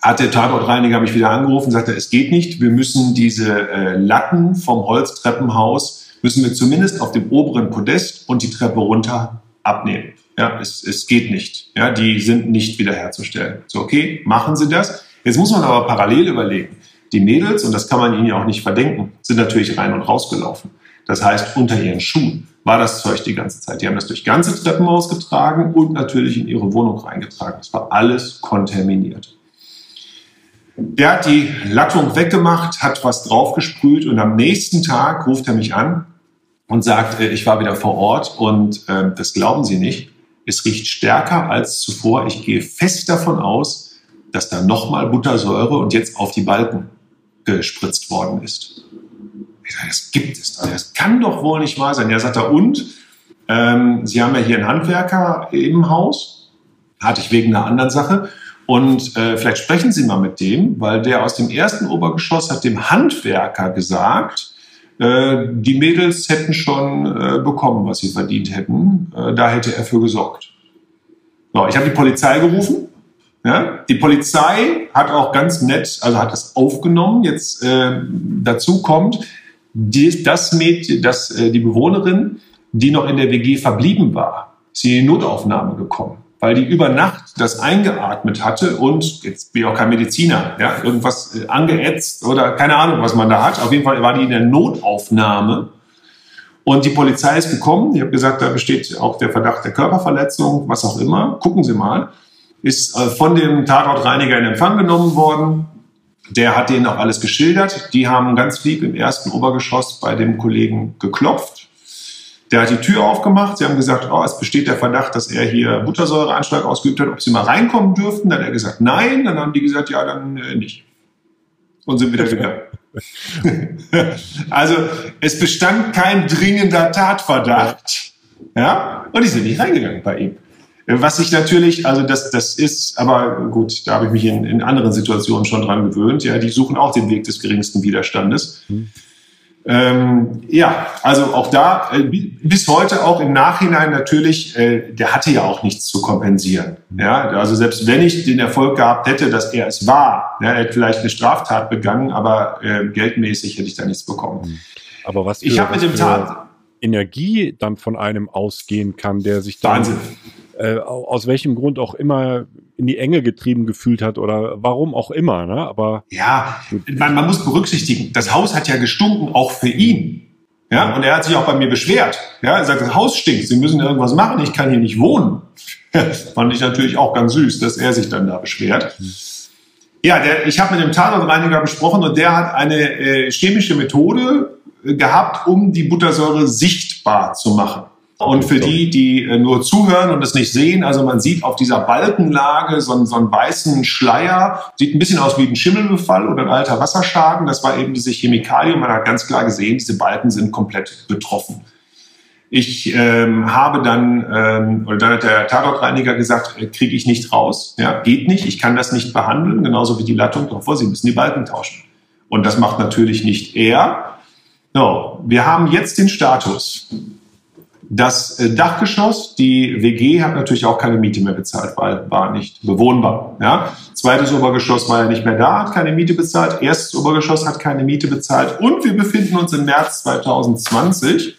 hat der Tatortreiniger mich wieder angerufen und sagte, es geht nicht, wir müssen diese äh, Latten vom Holztreppenhaus, müssen wir zumindest auf dem oberen Podest und die Treppe runter abnehmen. Ja, es, es geht nicht. Ja, die sind nicht wiederherzustellen. So, okay, machen Sie das. Jetzt muss man aber parallel überlegen. Die Mädels, und das kann man ihnen ja auch nicht verdenken, sind natürlich rein und rausgelaufen. Das heißt, unter ihren Schuhen war das Zeug die ganze Zeit. Die haben das durch ganze Treppenhaus getragen und natürlich in ihre Wohnung reingetragen. Das war alles kontaminiert. Der hat die Lattung weggemacht, hat was draufgesprüht und am nächsten Tag ruft er mich an und sagt, äh, ich war wieder vor Ort und äh, das glauben Sie nicht. Es riecht stärker als zuvor. Ich gehe fest davon aus, dass da nochmal Buttersäure und jetzt auf die Balken gespritzt worden ist. Ich sage, das gibt es doch. Das kann doch wohl nicht wahr sein. Ja, sagt er, und? Ähm, Sie haben ja hier einen Handwerker im Haus. Hatte ich wegen einer anderen Sache. Und äh, vielleicht sprechen Sie mal mit dem, weil der aus dem ersten Obergeschoss hat dem Handwerker gesagt, die Mädels hätten schon äh, bekommen, was sie verdient hätten. Äh, da hätte er für gesorgt. So, ich habe die Polizei gerufen. Ja, die Polizei hat auch ganz nett, also hat das aufgenommen. Jetzt äh, dazu kommt, die, das Mädchen, das, äh, die Bewohnerin, die noch in der WG verblieben war, ist in die Notaufnahme gekommen weil die über Nacht das eingeatmet hatte und jetzt bin ich auch kein Mediziner, ja, irgendwas äh, angeätzt oder keine Ahnung, was man da hat. Auf jeden Fall war die in der Notaufnahme und die Polizei ist gekommen. Ich habe gesagt, da besteht auch der Verdacht der Körperverletzung, was auch immer. Gucken Sie mal. Ist äh, von dem Tatortreiniger in Empfang genommen worden. Der hat denen auch alles geschildert. Die haben ganz lieb im ersten Obergeschoss bei dem Kollegen geklopft der hat die Tür aufgemacht. Sie haben gesagt, oh, es besteht der Verdacht, dass er hier Buttersäureanschlag ausgeübt hat, ob sie mal reinkommen dürften. Dann hat er gesagt, nein. Dann haben die gesagt, ja, dann äh, nicht. Und sind wieder gegangen. *laughs* also es bestand kein dringender Tatverdacht. Ja, und die sind nicht reingegangen bei ihm. Was ich natürlich, also das, das ist, aber gut, da habe ich mich in, in anderen Situationen schon dran gewöhnt. Ja, die suchen auch den Weg des geringsten Widerstandes. Hm. Ähm, ja, also auch da, äh, bis heute auch im Nachhinein natürlich, äh, der hatte ja auch nichts zu kompensieren. Ja, also selbst wenn ich den Erfolg gehabt hätte, dass er es war, ja, er hätte vielleicht eine Straftat begangen, aber äh, geldmäßig hätte ich da nichts bekommen. Hm. Aber was für, ich habe mit dem Tat Energie dann von einem ausgehen kann, der sich dann Wahnsinn äh, aus welchem Grund auch immer in die Enge getrieben gefühlt hat oder warum auch immer. Ne? Aber ja, man, man muss berücksichtigen, das Haus hat ja gestunken, auch für ihn. Ja, und er hat sich auch bei mir beschwert. Ja, er sagt, das Haus stinkt, Sie müssen irgendwas machen, ich kann hier nicht wohnen. *laughs* Fand ich natürlich auch ganz süß, dass er sich dann da beschwert. Ja, der, ich habe mit dem Tatortreiniger besprochen und der hat eine äh, chemische Methode äh, gehabt, um die Buttersäure sichtbar zu machen. Und für die, die äh, nur zuhören und es nicht sehen, also man sieht auf dieser Balkenlage so einen, so einen weißen Schleier, sieht ein bisschen aus wie ein Schimmelbefall oder ein alter Wasserschaden. Das war eben diese Chemikalie. Man hat ganz klar gesehen, diese Balken sind komplett betroffen. Ich ähm, habe dann, ähm, oder dann hat der Tatortreiniger gesagt, äh, kriege ich nicht raus. Ja, geht nicht, ich kann das nicht behandeln, genauso wie die Lattung. Doch vor, Sie müssen die Balken tauschen. Und das macht natürlich nicht er. So, wir haben jetzt den Status. Das äh, Dachgeschoss, die WG hat natürlich auch keine Miete mehr bezahlt, weil war nicht bewohnbar. Ja? Zweites Obergeschoss war ja nicht mehr da, hat keine Miete bezahlt. Erstes Obergeschoss hat keine Miete bezahlt. Und wir befinden uns im März 2020.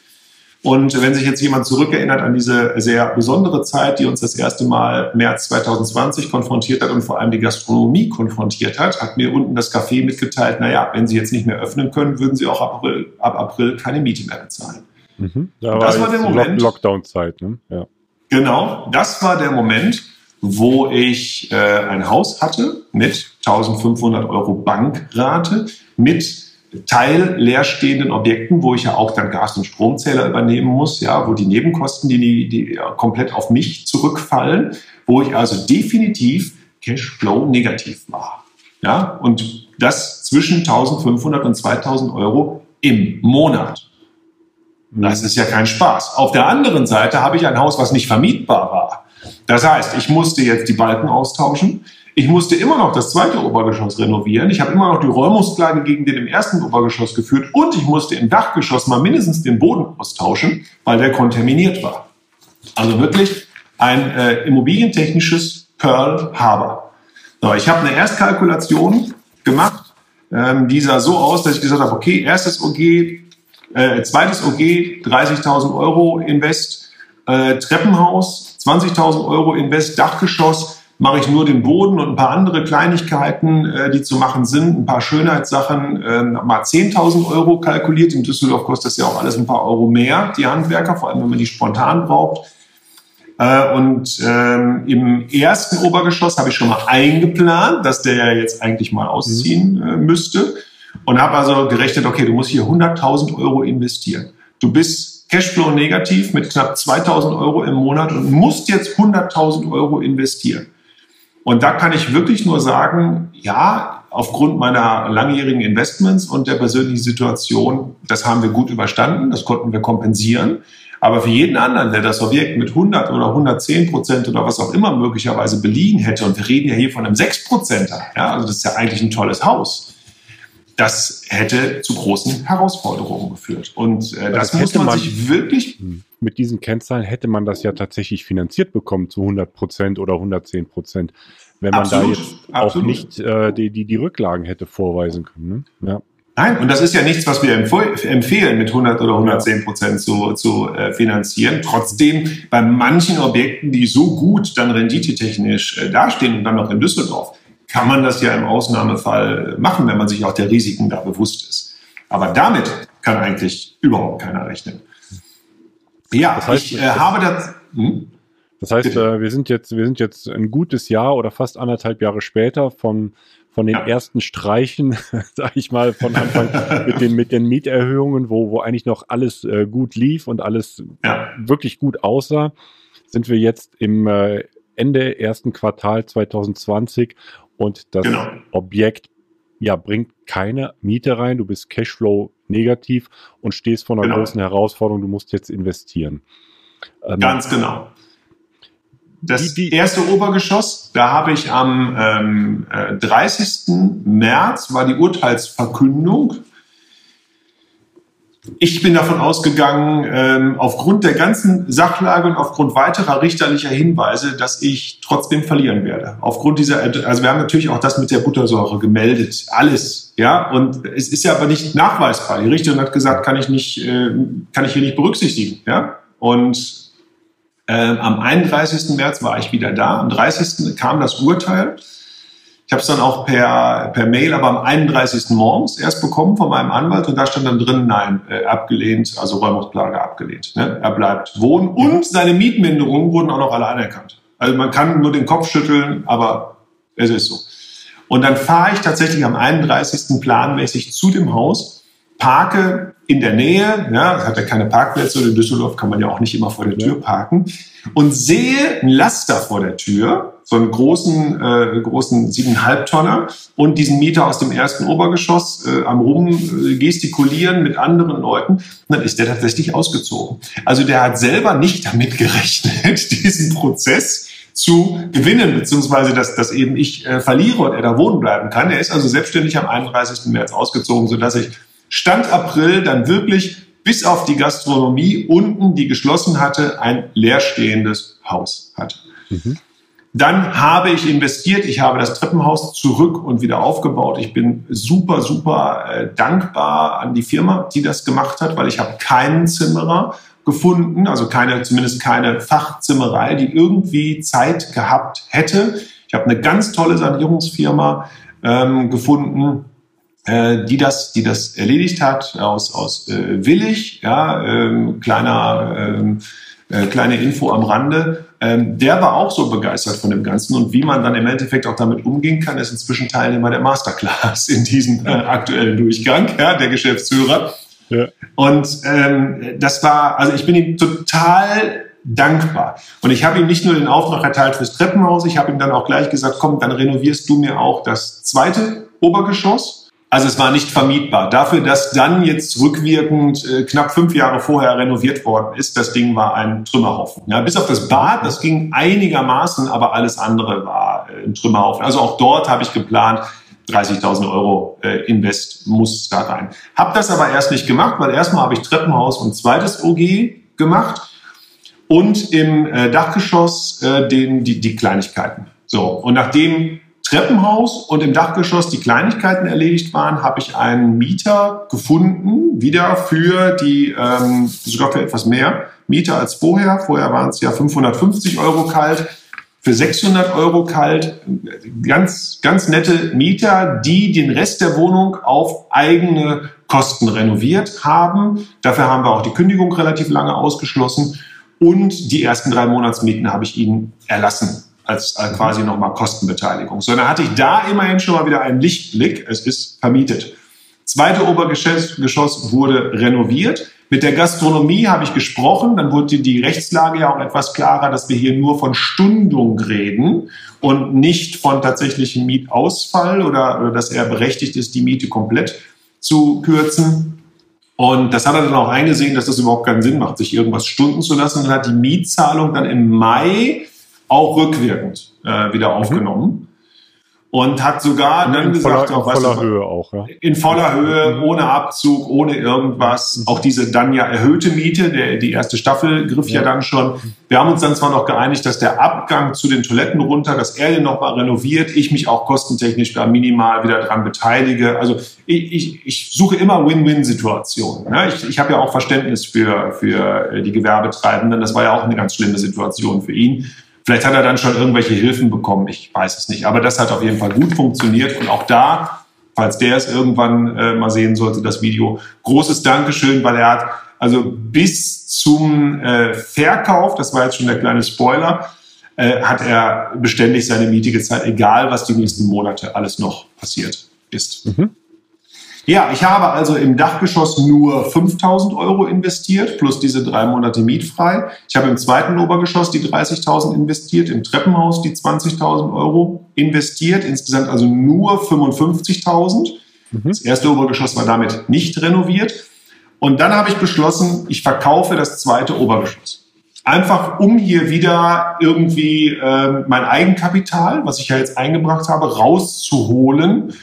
Und wenn sich jetzt jemand zurückerinnert an diese sehr besondere Zeit, die uns das erste Mal März 2020 konfrontiert hat und vor allem die Gastronomie konfrontiert hat, hat mir unten das Café mitgeteilt, naja, wenn Sie jetzt nicht mehr öffnen können, würden Sie auch ab April, ab April keine Miete mehr bezahlen. Mhm. Da das war der Moment. Lockdown-Zeit, ne? Ja. Genau, das war der Moment, wo ich äh, ein Haus hatte mit 1500 Euro Bankrate, mit Teil leerstehenden Objekten, wo ich ja auch dann Gas- und Stromzähler übernehmen muss, ja, wo die Nebenkosten, die, die, die komplett auf mich zurückfallen, wo ich also definitiv Cashflow negativ war. Ja, und das zwischen 1500 und 2000 Euro im Monat. Das ist ja kein Spaß. Auf der anderen Seite habe ich ein Haus, was nicht vermietbar war. Das heißt, ich musste jetzt die Balken austauschen. Ich musste immer noch das zweite Obergeschoss renovieren. Ich habe immer noch die Räumungsklage gegen den im ersten Obergeschoss geführt und ich musste im Dachgeschoss mal mindestens den Boden austauschen, weil der kontaminiert war. Also wirklich ein äh, immobilientechnisches Pearl Harbor. So, ich habe eine Erstkalkulation gemacht, ähm, die sah so aus, dass ich gesagt habe, okay, erstes OG, äh, zweites OG, 30.000 Euro Invest, äh, Treppenhaus, 20.000 Euro Invest, Dachgeschoss, mache ich nur den Boden und ein paar andere Kleinigkeiten, äh, die zu machen sind, ein paar Schönheitssachen, äh, mal 10.000 Euro kalkuliert. In Düsseldorf kostet das ja auch alles ein paar Euro mehr, die Handwerker, vor allem wenn man die spontan braucht. Äh, und ähm, im ersten Obergeschoss habe ich schon mal eingeplant, dass der ja jetzt eigentlich mal ausziehen äh, müsste. Und habe also gerechnet, okay, du musst hier 100.000 Euro investieren. Du bist Cashflow negativ mit knapp 2.000 Euro im Monat und musst jetzt 100.000 Euro investieren. Und da kann ich wirklich nur sagen, ja, aufgrund meiner langjährigen Investments und der persönlichen Situation, das haben wir gut überstanden, das konnten wir kompensieren. Aber für jeden anderen, der das Objekt mit 100 oder 110 Prozent oder was auch immer möglicherweise beliehen hätte, und wir reden ja hier von einem 6 Prozenter, ja, also das ist ja eigentlich ein tolles Haus, das hätte zu großen Herausforderungen geführt. Und äh, das, das muss man, man, sich wirklich. Hm. Mit diesen Kennzahlen hätte man das ja tatsächlich finanziert bekommen zu 100 Prozent oder 110 Prozent, wenn man absolut, da jetzt absolut. auch nicht äh, die, die, die Rücklagen hätte vorweisen können. Ne? Ja. Nein, und das ist ja nichts, was wir empfehlen, mit 100 oder 110 Prozent zu, zu äh, finanzieren. Trotzdem, bei manchen Objekten, die so gut dann renditetechnisch äh, dastehen und dann noch in Düsseldorf, kann man das ja im Ausnahmefall machen, wenn man sich auch der Risiken da bewusst ist. Aber damit kann eigentlich überhaupt keiner rechnen. Ja, das heißt, ich äh, habe das. Hm? Das heißt, äh, wir sind jetzt, wir sind jetzt ein gutes Jahr oder fast anderthalb Jahre später von von den ja. ersten Streichen, *laughs* sage ich mal, von Anfang *laughs* mit den mit den Mieterhöhungen, wo wo eigentlich noch alles äh, gut lief und alles ja. wirklich gut aussah, sind wir jetzt im äh, Ende ersten Quartal 2020 und das genau. Objekt ja, bringt keine Miete rein, du bist Cashflow negativ und stehst vor einer genau. großen Herausforderung, du musst jetzt investieren. Ähm, Ganz genau. Das die, die, erste Obergeschoss, da habe ich am ähm, 30. Äh, März war die Urteilsverkündung ich bin davon ausgegangen, ähm, aufgrund der ganzen Sachlage und aufgrund weiterer richterlicher Hinweise, dass ich trotzdem verlieren werde. Aufgrund dieser, also wir haben natürlich auch das mit der Buttersäure gemeldet, alles, ja, und es ist ja aber nicht nachweisbar. Die Richterin hat gesagt, kann ich nicht, äh, kann ich hier nicht berücksichtigen, ja, und äh, am 31. März war ich wieder da, am 30. kam das Urteil ich habe es dann auch per, per Mail, aber am 31. morgens erst bekommen von meinem Anwalt und da stand dann drin, nein, äh, abgelehnt, also Räumungsklage abgelehnt. Ne? Er bleibt wohnen und seine Mietminderungen wurden auch noch alle anerkannt. Also man kann nur den Kopf schütteln, aber es ist so. Und dann fahre ich tatsächlich am 31. planmäßig zu dem Haus, parke in der Nähe, ja, hat ja keine Parkplätze und in Düsseldorf kann man ja auch nicht immer vor der Tür parken und sehe ein Laster vor der Tür so einen großen, äh, großen siebeneinhalb Tonner und diesen Mieter aus dem ersten Obergeschoss äh, am rum äh, gestikulieren mit anderen Leuten. Und dann ist der tatsächlich ausgezogen. Also der hat selber nicht damit gerechnet, *laughs* diesen Prozess zu gewinnen, beziehungsweise dass, dass eben ich äh, verliere und er da wohnen bleiben kann. Er ist also selbstständig am 31. März ausgezogen, sodass ich Stand April dann wirklich bis auf die Gastronomie unten, die geschlossen hatte, ein leerstehendes Haus hatte. Mhm. Dann habe ich investiert, ich habe das Treppenhaus zurück und wieder aufgebaut. Ich bin super, super äh, dankbar an die Firma, die das gemacht hat, weil ich habe keinen Zimmerer gefunden, also keine, zumindest keine Fachzimmerei, die irgendwie Zeit gehabt hätte. Ich habe eine ganz tolle Sanierungsfirma ähm, gefunden, äh, die das, die das erledigt hat aus aus äh, Willig, ja, ähm, kleiner ähm, äh, kleine Info am Rande. Ähm, der war auch so begeistert von dem Ganzen und wie man dann im Endeffekt auch damit umgehen kann, ist inzwischen Teilnehmer der Masterclass in diesem äh, aktuellen Durchgang, ja, der Geschäftsführer. Ja. Und ähm, das war, also ich bin ihm total dankbar. Und ich habe ihm nicht nur den Auftrag erteilt fürs Treppenhaus, ich habe ihm dann auch gleich gesagt, komm, dann renovierst du mir auch das zweite Obergeschoss. Also es war nicht vermietbar. Dafür, dass dann jetzt rückwirkend äh, knapp fünf Jahre vorher renoviert worden ist, das Ding war ein Trümmerhaufen. Ja, bis auf das Bad, das ging einigermaßen, aber alles andere war äh, ein Trümmerhaufen. Also auch dort habe ich geplant, 30.000 Euro äh, Invest muss da rein. Hab das aber erst nicht gemacht, weil erstmal habe ich Treppenhaus und zweites OG gemacht und im äh, Dachgeschoss äh, den, die, die Kleinigkeiten. So, und nachdem Treppenhaus und im Dachgeschoss die Kleinigkeiten erledigt waren, habe ich einen Mieter gefunden, wieder für die, ähm, sogar für etwas mehr Mieter als vorher. Vorher waren es ja 550 Euro kalt, für 600 Euro kalt. Ganz, ganz nette Mieter, die den Rest der Wohnung auf eigene Kosten renoviert haben. Dafür haben wir auch die Kündigung relativ lange ausgeschlossen. Und die ersten drei Monatsmieten habe ich ihnen erlassen als äh, quasi nochmal Kostenbeteiligung. So, dann hatte ich da immerhin schon mal wieder einen Lichtblick. Es ist vermietet. Zweite Obergeschoss wurde renoviert. Mit der Gastronomie habe ich gesprochen. Dann wurde die Rechtslage ja auch etwas klarer, dass wir hier nur von Stundung reden und nicht von tatsächlichem Mietausfall oder, oder dass er berechtigt ist, die Miete komplett zu kürzen. Und das hat er dann auch eingesehen, dass das überhaupt keinen Sinn macht, sich irgendwas stunden zu lassen und hat die Mietzahlung dann im Mai auch rückwirkend äh, wieder mhm. aufgenommen. Und hat sogar dann gesagt, voller, auch, in voller Höhe auch, ja. In voller Höhe, mhm. ohne Abzug, ohne irgendwas. Mhm. Auch diese dann ja erhöhte Miete, der, die erste Staffel griff ja. ja dann schon. Wir haben uns dann zwar noch geeinigt, dass der Abgang zu den Toiletten runter, dass er den nochmal renoviert, ich mich auch kostentechnisch da minimal wieder dran beteilige. Also ich, ich, ich suche immer Win-Win-Situationen. Ne? Ich, ich habe ja auch Verständnis für, für die Gewerbetreibenden. Das war ja auch eine ganz schlimme Situation für ihn. Vielleicht hat er dann schon irgendwelche Hilfen bekommen, ich weiß es nicht. Aber das hat auf jeden Fall gut funktioniert. Und auch da, falls der es irgendwann äh, mal sehen sollte, das Video, großes Dankeschön, weil er hat also bis zum äh, Verkauf, das war jetzt schon der kleine Spoiler, äh, hat er beständig seine Miete gezahlt, egal was die nächsten Monate alles noch passiert ist. Mhm. Ja, ich habe also im Dachgeschoss nur 5000 Euro investiert, plus diese drei Monate mietfrei. Ich habe im zweiten Obergeschoss die 30.000 investiert, im Treppenhaus die 20.000 Euro investiert, insgesamt also nur 55.000. Mhm. Das erste Obergeschoss war damit nicht renoviert. Und dann habe ich beschlossen, ich verkaufe das zweite Obergeschoss. Einfach um hier wieder irgendwie äh, mein Eigenkapital, was ich ja jetzt eingebracht habe, rauszuholen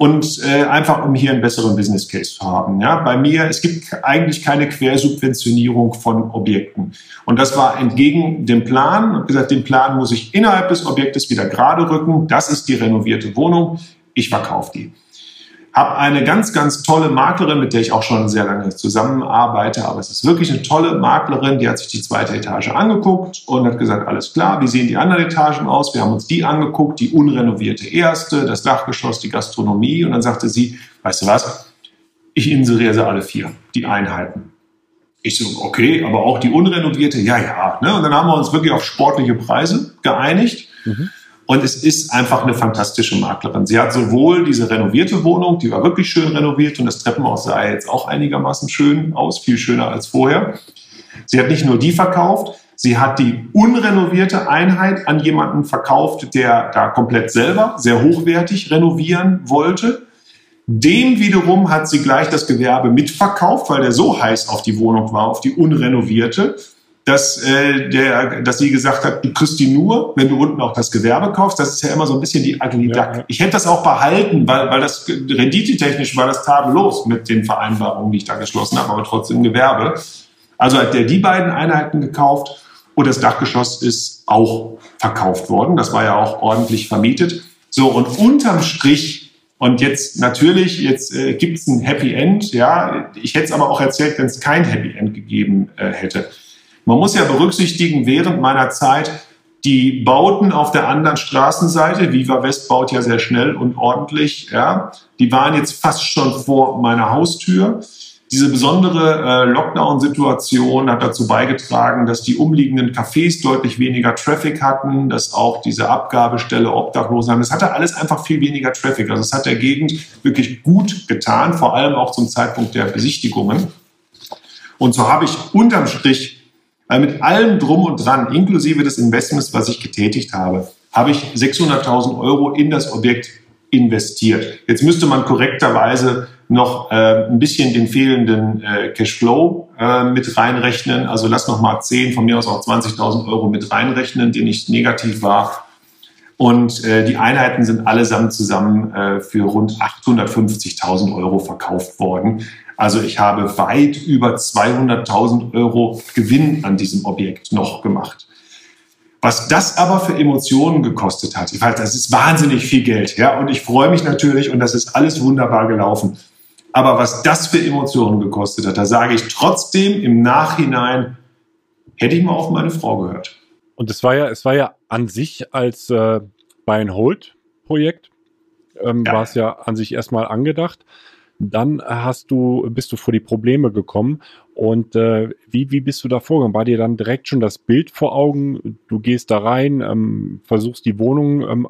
und äh, einfach um hier einen besseren Business Case zu haben. Ja, bei mir es gibt eigentlich keine Quersubventionierung von Objekten und das war entgegen dem Plan. Ich habe gesagt, den Plan muss ich innerhalb des Objektes wieder gerade rücken. Das ist die renovierte Wohnung. Ich verkaufe die habe eine ganz, ganz tolle Maklerin, mit der ich auch schon sehr lange zusammenarbeite. Aber es ist wirklich eine tolle Maklerin, die hat sich die zweite Etage angeguckt und hat gesagt, alles klar, wie sehen die anderen Etagen aus? Wir haben uns die angeguckt, die unrenovierte erste, das Dachgeschoss, die Gastronomie. Und dann sagte sie, weißt du was, ich inseriere sie alle vier, die Einheiten. Ich so, okay, aber auch die unrenovierte, ja, ja. Ne? Und dann haben wir uns wirklich auf sportliche Preise geeinigt. Mhm. Und es ist einfach eine fantastische Maklerin. Sie hat sowohl diese renovierte Wohnung, die war wirklich schön renoviert und das Treppenhaus sah jetzt auch einigermaßen schön aus, viel schöner als vorher. Sie hat nicht nur die verkauft, sie hat die unrenovierte Einheit an jemanden verkauft, der da komplett selber sehr hochwertig renovieren wollte. Dem wiederum hat sie gleich das Gewerbe mitverkauft, weil der so heiß auf die Wohnung war, auf die unrenovierte dass, äh, der, dass sie gesagt hat, du kriegst die nur, wenn du unten auch das Gewerbe kaufst. Das ist ja immer so ein bisschen die ugly duck. Ja. Ich hätte das auch behalten, weil, weil das renditetechnisch war das tadellos mit den Vereinbarungen, die ich da geschlossen habe, aber trotzdem Gewerbe. Also hat der die beiden Einheiten gekauft und das Dachgeschoss ist auch verkauft worden. Das war ja auch ordentlich vermietet. So, und unterm Strich, und jetzt natürlich, jetzt äh, gibt es ein Happy End, ja, ich hätte es aber auch erzählt, wenn es kein Happy End gegeben äh, hätte. Man muss ja berücksichtigen, während meiner Zeit, die Bauten auf der anderen Straßenseite, Viva West baut ja sehr schnell und ordentlich, ja, die waren jetzt fast schon vor meiner Haustür. Diese besondere äh, Lockdown-Situation hat dazu beigetragen, dass die umliegenden Cafés deutlich weniger Traffic hatten, dass auch diese Abgabestelle Obdachlosen haben. Das hatte alles einfach viel weniger Traffic. Also es hat der Gegend wirklich gut getan, vor allem auch zum Zeitpunkt der Besichtigungen. Und so habe ich unterm Strich, weil mit allem drum und dran, inklusive des Investments, was ich getätigt habe, habe ich 600.000 Euro in das Objekt investiert. Jetzt müsste man korrekterweise noch äh, ein bisschen den fehlenden äh, Cashflow äh, mit reinrechnen. Also lass noch mal 10, von mir aus auch 20.000 Euro mit reinrechnen, die nicht negativ war. Und äh, die Einheiten sind allesamt zusammen äh, für rund 850.000 Euro verkauft worden. Also ich habe weit über 200.000 Euro Gewinn an diesem Objekt noch gemacht. Was das aber für Emotionen gekostet hat, ich weiß, das ist wahnsinnig viel Geld, ja, und ich freue mich natürlich und das ist alles wunderbar gelaufen. Aber was das für Emotionen gekostet hat, da sage ich trotzdem im Nachhinein, hätte ich mal auf meine Frau gehört. Und es war ja, es war ja an sich als äh, Buy and Hold Projekt, ähm, ja. war es ja an sich erstmal angedacht. Dann hast du, bist du vor die Probleme gekommen. Und äh, wie, wie bist du da vorgegangen? War dir dann direkt schon das Bild vor Augen? Du gehst da rein, ähm, versuchst die Wohnung ähm,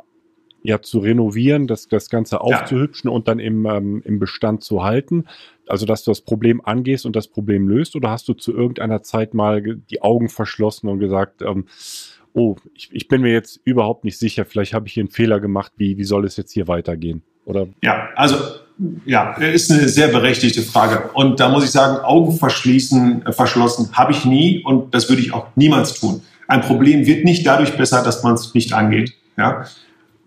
ja zu renovieren, das, das Ganze aufzuhübschen ja. und dann im, ähm, im Bestand zu halten. Also, dass du das Problem angehst und das Problem löst, oder hast du zu irgendeiner Zeit mal die Augen verschlossen und gesagt, ähm, oh, ich, ich bin mir jetzt überhaupt nicht sicher, vielleicht habe ich hier einen Fehler gemacht, wie, wie soll es jetzt hier weitergehen? Oder? Ja, also ja, ist eine sehr berechtigte Frage. Und da muss ich sagen, Augen verschließen, äh, verschlossen habe ich nie und das würde ich auch niemals tun. Ein Problem wird nicht dadurch besser, dass man es nicht angeht. Ja?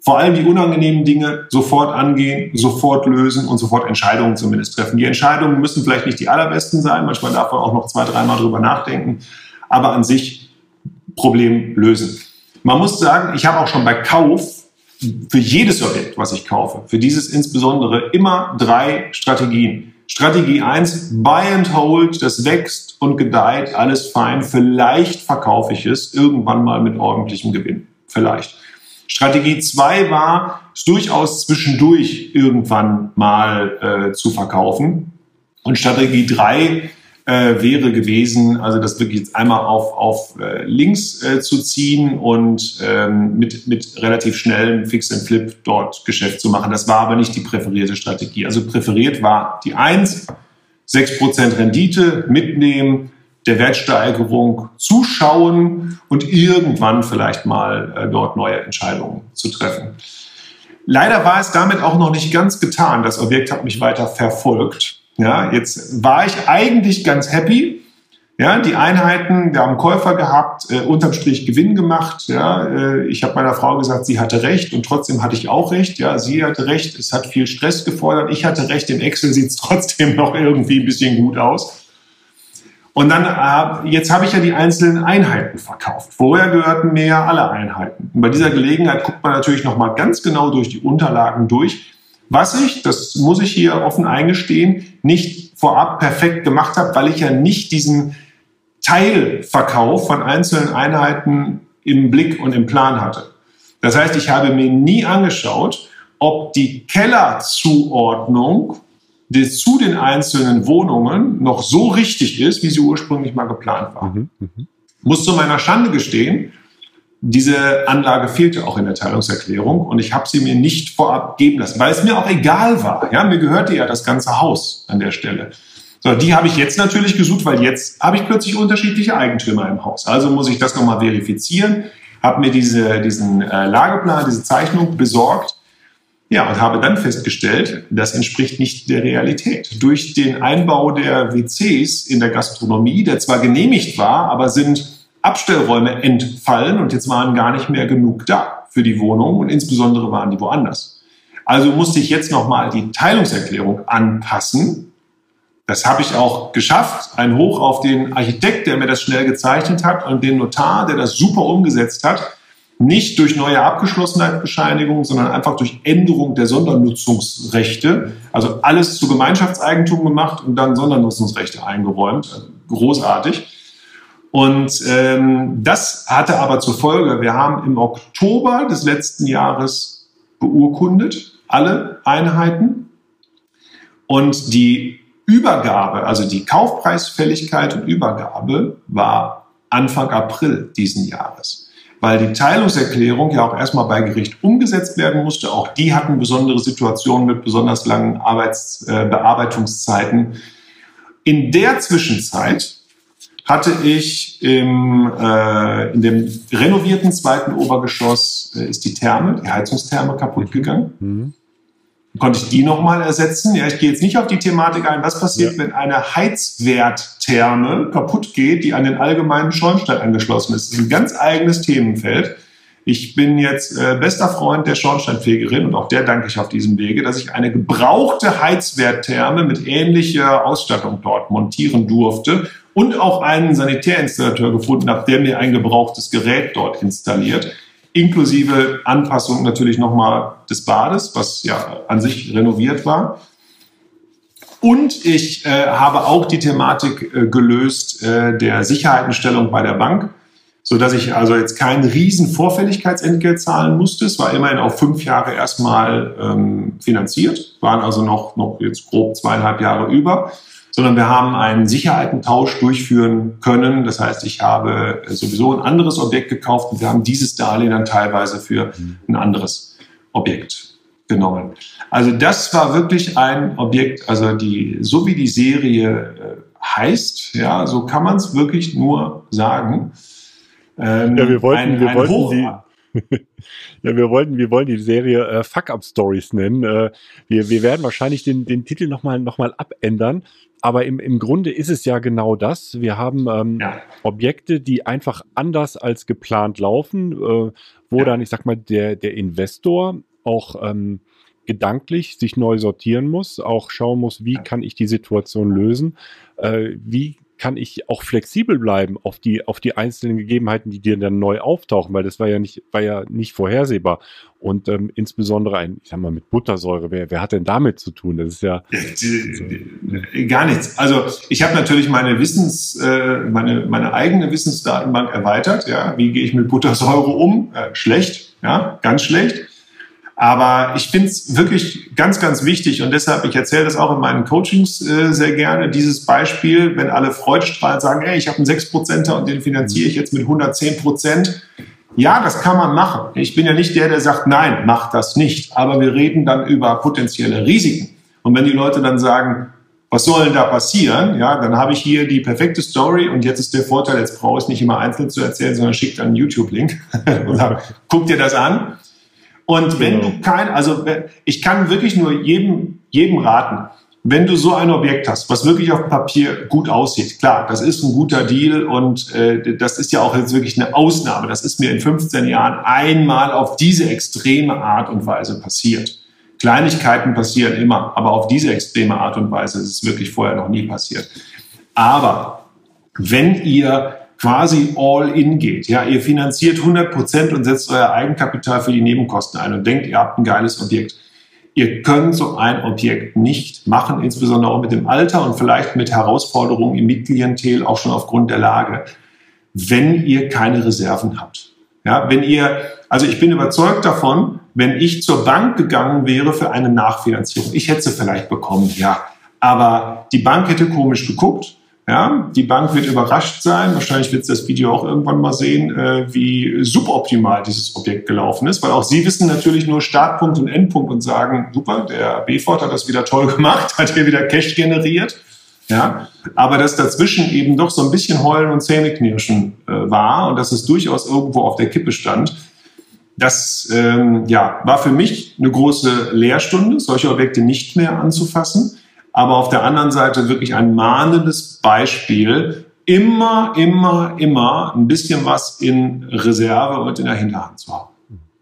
vor allem die unangenehmen Dinge sofort angehen, sofort lösen und sofort Entscheidungen zumindest treffen. Die Entscheidungen müssen vielleicht nicht die allerbesten sein, manchmal darf man auch noch zwei, dreimal drüber nachdenken, aber an sich Problem lösen. Man muss sagen, ich habe auch schon bei Kauf für jedes Objekt, was ich kaufe, für dieses insbesondere immer drei Strategien. Strategie eins: Buy and Hold, das wächst und gedeiht, alles fein. Vielleicht verkaufe ich es irgendwann mal mit ordentlichem Gewinn. Vielleicht. Strategie 2 war, es durchaus zwischendurch irgendwann mal äh, zu verkaufen. Und Strategie 3 äh, wäre gewesen, also das wirklich jetzt einmal auf, auf äh, links äh, zu ziehen und ähm, mit, mit relativ schnellem Fix and Flip dort Geschäft zu machen. Das war aber nicht die präferierte Strategie. Also präferiert war die 1, 6% Rendite mitnehmen, der Wertsteigerung zuschauen und irgendwann vielleicht mal äh, dort neue Entscheidungen zu treffen. Leider war es damit auch noch nicht ganz getan. Das Objekt hat mich weiter verfolgt. Ja, jetzt war ich eigentlich ganz happy. Ja, die Einheiten, wir haben Käufer gehabt, äh, unterm Strich Gewinn gemacht. Ja, äh, ich habe meiner Frau gesagt, sie hatte recht und trotzdem hatte ich auch recht. Ja, sie hatte recht, es hat viel Stress gefordert. Ich hatte recht, im Excel sieht es *laughs* trotzdem noch irgendwie ein bisschen gut aus. Und dann, äh, jetzt habe ich ja die einzelnen Einheiten verkauft. Vorher gehörten mir ja alle Einheiten. Und bei dieser Gelegenheit guckt man natürlich nochmal ganz genau durch die Unterlagen durch, was ich, das muss ich hier offen eingestehen, nicht vorab perfekt gemacht habe, weil ich ja nicht diesen Teilverkauf von einzelnen Einheiten im Blick und im Plan hatte. Das heißt, ich habe mir nie angeschaut, ob die Kellerzuordnung die zu den einzelnen Wohnungen noch so richtig ist, wie sie ursprünglich mal geplant war. Mhm, mh. Muss zu meiner Schande gestehen, diese Anlage fehlte auch in der Teilungserklärung und ich habe sie mir nicht vorab geben lassen, weil es mir auch egal war. Ja, mir gehörte ja das ganze Haus an der Stelle. So, die habe ich jetzt natürlich gesucht, weil jetzt habe ich plötzlich unterschiedliche Eigentümer im Haus. Also muss ich das nochmal verifizieren, habe mir diese, diesen äh, Lageplan, diese Zeichnung besorgt ja, und habe dann festgestellt, das entspricht nicht der Realität. Durch den Einbau der WCs in der Gastronomie, der zwar genehmigt war, aber sind Abstellräume entfallen und jetzt waren gar nicht mehr genug da für die Wohnung und insbesondere waren die woanders. Also musste ich jetzt nochmal die Teilungserklärung anpassen. Das habe ich auch geschafft. Ein Hoch auf den Architekt, der mir das schnell gezeichnet hat und den Notar, der das super umgesetzt hat. Nicht durch neue Abgeschlossenheitsbescheinigungen, sondern einfach durch Änderung der Sondernutzungsrechte. Also alles zu Gemeinschaftseigentum gemacht und dann Sondernutzungsrechte eingeräumt. Großartig. Und ähm, das hatte aber zur Folge, wir haben im Oktober des letzten Jahres beurkundet, alle Einheiten. Und die Übergabe, also die Kaufpreisfälligkeit und Übergabe war Anfang April diesen Jahres. Weil die Teilungserklärung ja auch erstmal bei Gericht umgesetzt werden musste. Auch die hatten besondere Situationen mit besonders langen Arbeits, äh. In der Zwischenzeit hatte ich im, äh, in dem renovierten zweiten Obergeschoss äh, ist die Therme, die Heizungstherme kaputt gegangen. Mhm. Konnte ich die nochmal ersetzen? Ja, ich gehe jetzt nicht auf die Thematik ein. Was passiert, ja. wenn eine Heizwerttherme kaputt geht, die an den allgemeinen Schornstein angeschlossen ist? Das ist ein ganz eigenes Themenfeld. Ich bin jetzt äh, bester Freund der Schornsteinfegerin und auch der danke ich auf diesem Wege, dass ich eine gebrauchte Heizwerttherme mit ähnlicher Ausstattung dort montieren durfte und auch einen Sanitärinstallateur gefunden habe, der mir ein gebrauchtes Gerät dort installiert, inklusive Anpassung natürlich nochmal des Bades, was ja an sich renoviert war. Und ich äh, habe auch die Thematik äh, gelöst äh, der Sicherheitenstellung bei der Bank, so dass ich also jetzt kein riesen Vorfälligkeitsentgelt zahlen musste. Es war immerhin auf fünf Jahre erstmal ähm, finanziert, waren also noch, noch jetzt grob zweieinhalb Jahre über sondern wir haben einen Sicherheitentausch durchführen können. Das heißt, ich habe sowieso ein anderes Objekt gekauft und wir haben dieses Darlehen dann teilweise für ein anderes Objekt genommen. Also das war wirklich ein Objekt, also die, so wie die Serie äh, heißt, ja, so kann man es wirklich nur sagen. Ähm, ja, wir wollten, ein, wir ein wollten die, *laughs* ja, wir wollten, wir wollen die Serie äh, Fuck-Up-Stories nennen. Äh, wir, wir werden wahrscheinlich den, den Titel nochmal noch mal abändern. Aber im, im Grunde ist es ja genau das. Wir haben ähm, ja. Objekte, die einfach anders als geplant laufen, äh, wo ja. dann, ich sag mal, der, der Investor auch ähm, gedanklich sich neu sortieren muss, auch schauen muss, wie kann ich die Situation lösen, äh, wie kann ich auch flexibel bleiben auf die, auf die einzelnen Gegebenheiten, die dir dann neu auftauchen, weil das war ja nicht, war ja nicht vorhersehbar. Und ähm, insbesondere ein, ich sag mal, mit Buttersäure, wer, wer hat denn damit zu tun? Das ist ja. *laughs* Gar nichts. Also ich habe natürlich meine Wissens, äh, meine, meine eigene Wissensdatenbank erweitert. Ja, wie gehe ich mit Buttersäure um? Äh, schlecht, ja, ganz schlecht. Aber ich finde es wirklich ganz, ganz wichtig und deshalb, ich erzähle das auch in meinen Coachings äh, sehr gerne, dieses Beispiel, wenn alle freudestrahlend sagen, hey, ich habe einen 6%er und den finanziere ich jetzt mit 110 Prozent. Ja, das kann man machen. Ich bin ja nicht der, der sagt, nein, mach das nicht. Aber wir reden dann über potenzielle Risiken. Und wenn die Leute dann sagen, was soll denn da passieren? Ja, dann habe ich hier die perfekte Story und jetzt ist der Vorteil, jetzt brauche ich es nicht immer einzeln zu erzählen, sondern schickt einen YouTube-Link *laughs* und sagt, guck dir das an. Und wenn genau. du kein, also ich kann wirklich nur jedem, jedem raten, wenn du so ein Objekt hast, was wirklich auf Papier gut aussieht, klar, das ist ein guter Deal und äh, das ist ja auch jetzt wirklich eine Ausnahme. Das ist mir in 15 Jahren einmal auf diese extreme Art und Weise passiert. Kleinigkeiten passieren immer, aber auf diese extreme Art und Weise ist es wirklich vorher noch nie passiert. Aber wenn ihr quasi all in geht. Ja, ihr finanziert 100 Prozent und setzt euer Eigenkapital für die Nebenkosten ein und denkt, ihr habt ein geiles Objekt. Ihr könnt so ein Objekt nicht machen, insbesondere auch mit dem Alter und vielleicht mit Herausforderungen im Mitklientel, auch schon aufgrund der Lage, wenn ihr keine Reserven habt. Ja, wenn ihr, also ich bin überzeugt davon, wenn ich zur Bank gegangen wäre für eine Nachfinanzierung, ich hätte sie vielleicht bekommen, ja, aber die Bank hätte komisch geguckt, ja, die Bank wird überrascht sein. Wahrscheinlich wird das Video auch irgendwann mal sehen, äh, wie suboptimal dieses Objekt gelaufen ist, weil auch Sie wissen natürlich nur Startpunkt und Endpunkt und sagen, super, der BFORD hat das wieder toll *laughs* gemacht, hat hier wieder Cash generiert. Ja, aber dass dazwischen eben doch so ein bisschen Heulen und Zähneknirschen äh, war und dass es durchaus irgendwo auf der Kippe stand, das ähm, ja, war für mich eine große Lehrstunde, solche Objekte nicht mehr anzufassen aber auf der anderen Seite wirklich ein mahnendes Beispiel, immer, immer, immer ein bisschen was in Reserve und in der Hinterhand zu haben.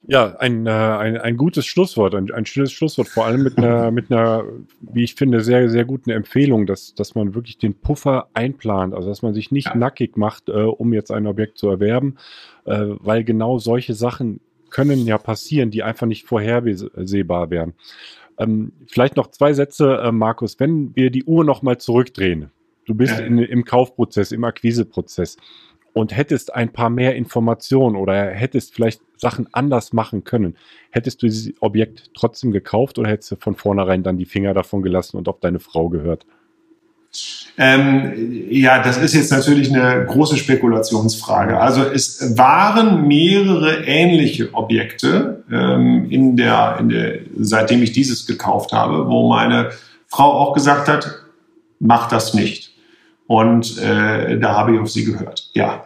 Ja, ein, äh, ein, ein gutes Schlusswort, ein, ein schönes Schlusswort, vor allem mit einer, mit einer, wie ich finde, sehr, sehr guten Empfehlung, dass, dass man wirklich den Puffer einplant, also dass man sich nicht ja. nackig macht, äh, um jetzt ein Objekt zu erwerben, äh, weil genau solche Sachen können ja passieren, die einfach nicht vorhersehbar wären. Ähm, vielleicht noch zwei Sätze, äh, Markus, wenn wir die Uhr nochmal zurückdrehen, du bist in, im Kaufprozess, im Akquiseprozess, und hättest ein paar mehr Informationen oder hättest vielleicht Sachen anders machen können, hättest du dieses Objekt trotzdem gekauft oder hättest du von vornherein dann die Finger davon gelassen und auf deine Frau gehört? Ähm, ja, das ist jetzt natürlich eine große Spekulationsfrage. Also es waren mehrere ähnliche Objekte ähm, in der, in der, seitdem ich dieses gekauft habe, wo meine Frau auch gesagt hat, mach das nicht. Und äh, da habe ich auf sie gehört. Ja.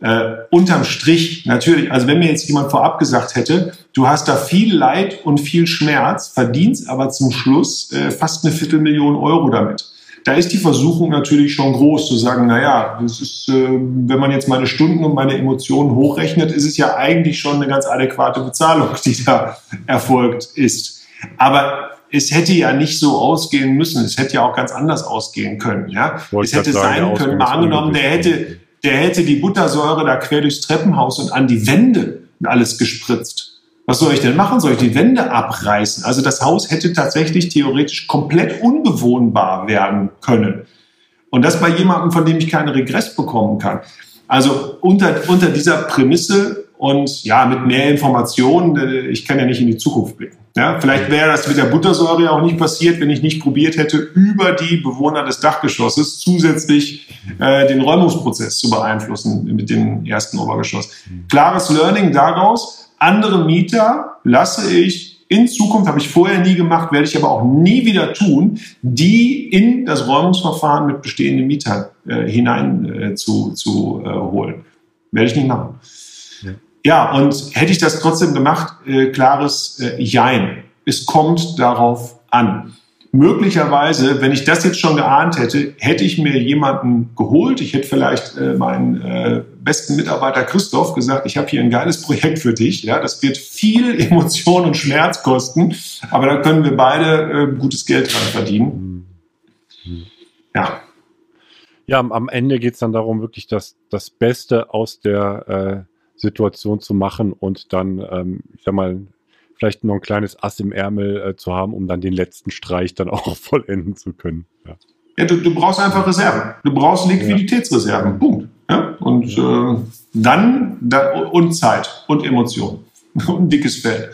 Äh, unterm Strich natürlich, also wenn mir jetzt jemand vorab gesagt hätte, du hast da viel Leid und viel Schmerz, verdienst aber zum Schluss äh, fast eine Viertelmillion Euro damit. Da ist die Versuchung natürlich schon groß zu sagen, na ja, das ist, äh, wenn man jetzt meine Stunden und meine Emotionen hochrechnet, ist es ja eigentlich schon eine ganz adäquate Bezahlung, *laughs* die da erfolgt ist. Aber es hätte ja nicht so ausgehen müssen. Es hätte ja auch ganz anders ausgehen können. Ja? Es hätte sagen, sein können, mal angenommen, der hätte, der hätte die Buttersäure da quer durchs Treppenhaus und an die Wände alles gespritzt. Was soll ich denn machen? Soll ich die Wände abreißen? Also das Haus hätte tatsächlich theoretisch komplett unbewohnbar werden können. Und das bei jemandem, von dem ich keinen Regress bekommen kann. Also unter, unter dieser Prämisse und ja, mit mehr Informationen, äh, ich kann ja nicht in die Zukunft blicken. Ja, vielleicht wäre das mit der Buttersäure auch nicht passiert, wenn ich nicht probiert hätte, über die Bewohner des Dachgeschosses zusätzlich äh, den Räumungsprozess zu beeinflussen mit dem ersten Obergeschoss. Klares Learning daraus, andere Mieter lasse ich in Zukunft, habe ich vorher nie gemacht, werde ich aber auch nie wieder tun, die in das Räumungsverfahren mit bestehenden Mietern äh, hinein äh, zu, zu äh, holen. Werde ich nicht machen. Ja, und hätte ich das trotzdem gemacht, äh, klares äh, Jein. Es kommt darauf an. Möglicherweise, wenn ich das jetzt schon geahnt hätte, hätte ich mir jemanden geholt. Ich hätte vielleicht äh, meinen äh, besten Mitarbeiter Christoph gesagt, ich habe hier ein geiles Projekt für dich. Ja, das wird viel *laughs* Emotion und Schmerz kosten, aber da können wir beide äh, gutes Geld dran verdienen. Ja. Ja, am Ende geht es dann darum, wirklich das, das Beste aus der äh, Situation zu machen und dann, ähm, ich sag mal, vielleicht noch ein kleines Ass im Ärmel äh, zu haben, um dann den letzten Streich dann *laughs* auch vollenden zu können. Ja, ja du, du brauchst einfach Reserven. Du brauchst Liquiditätsreserven. Ja. Punkt. Ja? Und äh, dann da, und Zeit und Emotionen *laughs* und ein dickes Fell.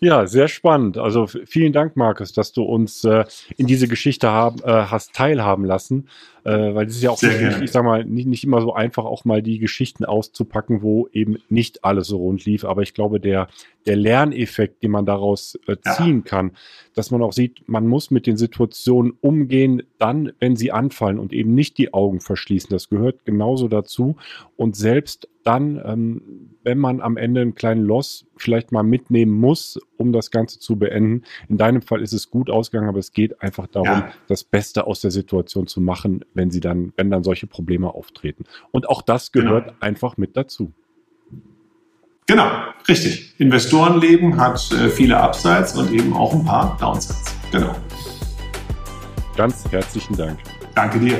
Ja, sehr spannend. Also vielen Dank, Markus, dass du uns äh, in diese Geschichte haben, äh, hast teilhaben lassen, äh, weil es ist ja auch, nicht, ich sag mal, nicht, nicht immer so einfach, auch mal die Geschichten auszupacken, wo eben nicht alles so rund lief. Aber ich glaube, der, der Lerneffekt, den man daraus äh, ziehen ja. kann, dass man auch sieht, man muss mit den Situationen umgehen, dann, wenn sie anfallen und eben nicht die Augen verschließen. Das gehört genauso dazu. Und selbst dann, ähm, wenn man am Ende einen kleinen Loss vielleicht mal mitnehmen muss, um das Ganze zu beenden. In deinem Fall ist es gut ausgegangen, aber es geht einfach darum, ja. das Beste aus der Situation zu machen, wenn sie dann, wenn dann solche Probleme auftreten. Und auch das gehört genau. einfach mit dazu. Genau, richtig. Investorenleben hat äh, viele Upsides und eben auch ein paar Downsides. Genau. Ganz herzlichen Dank. Danke dir.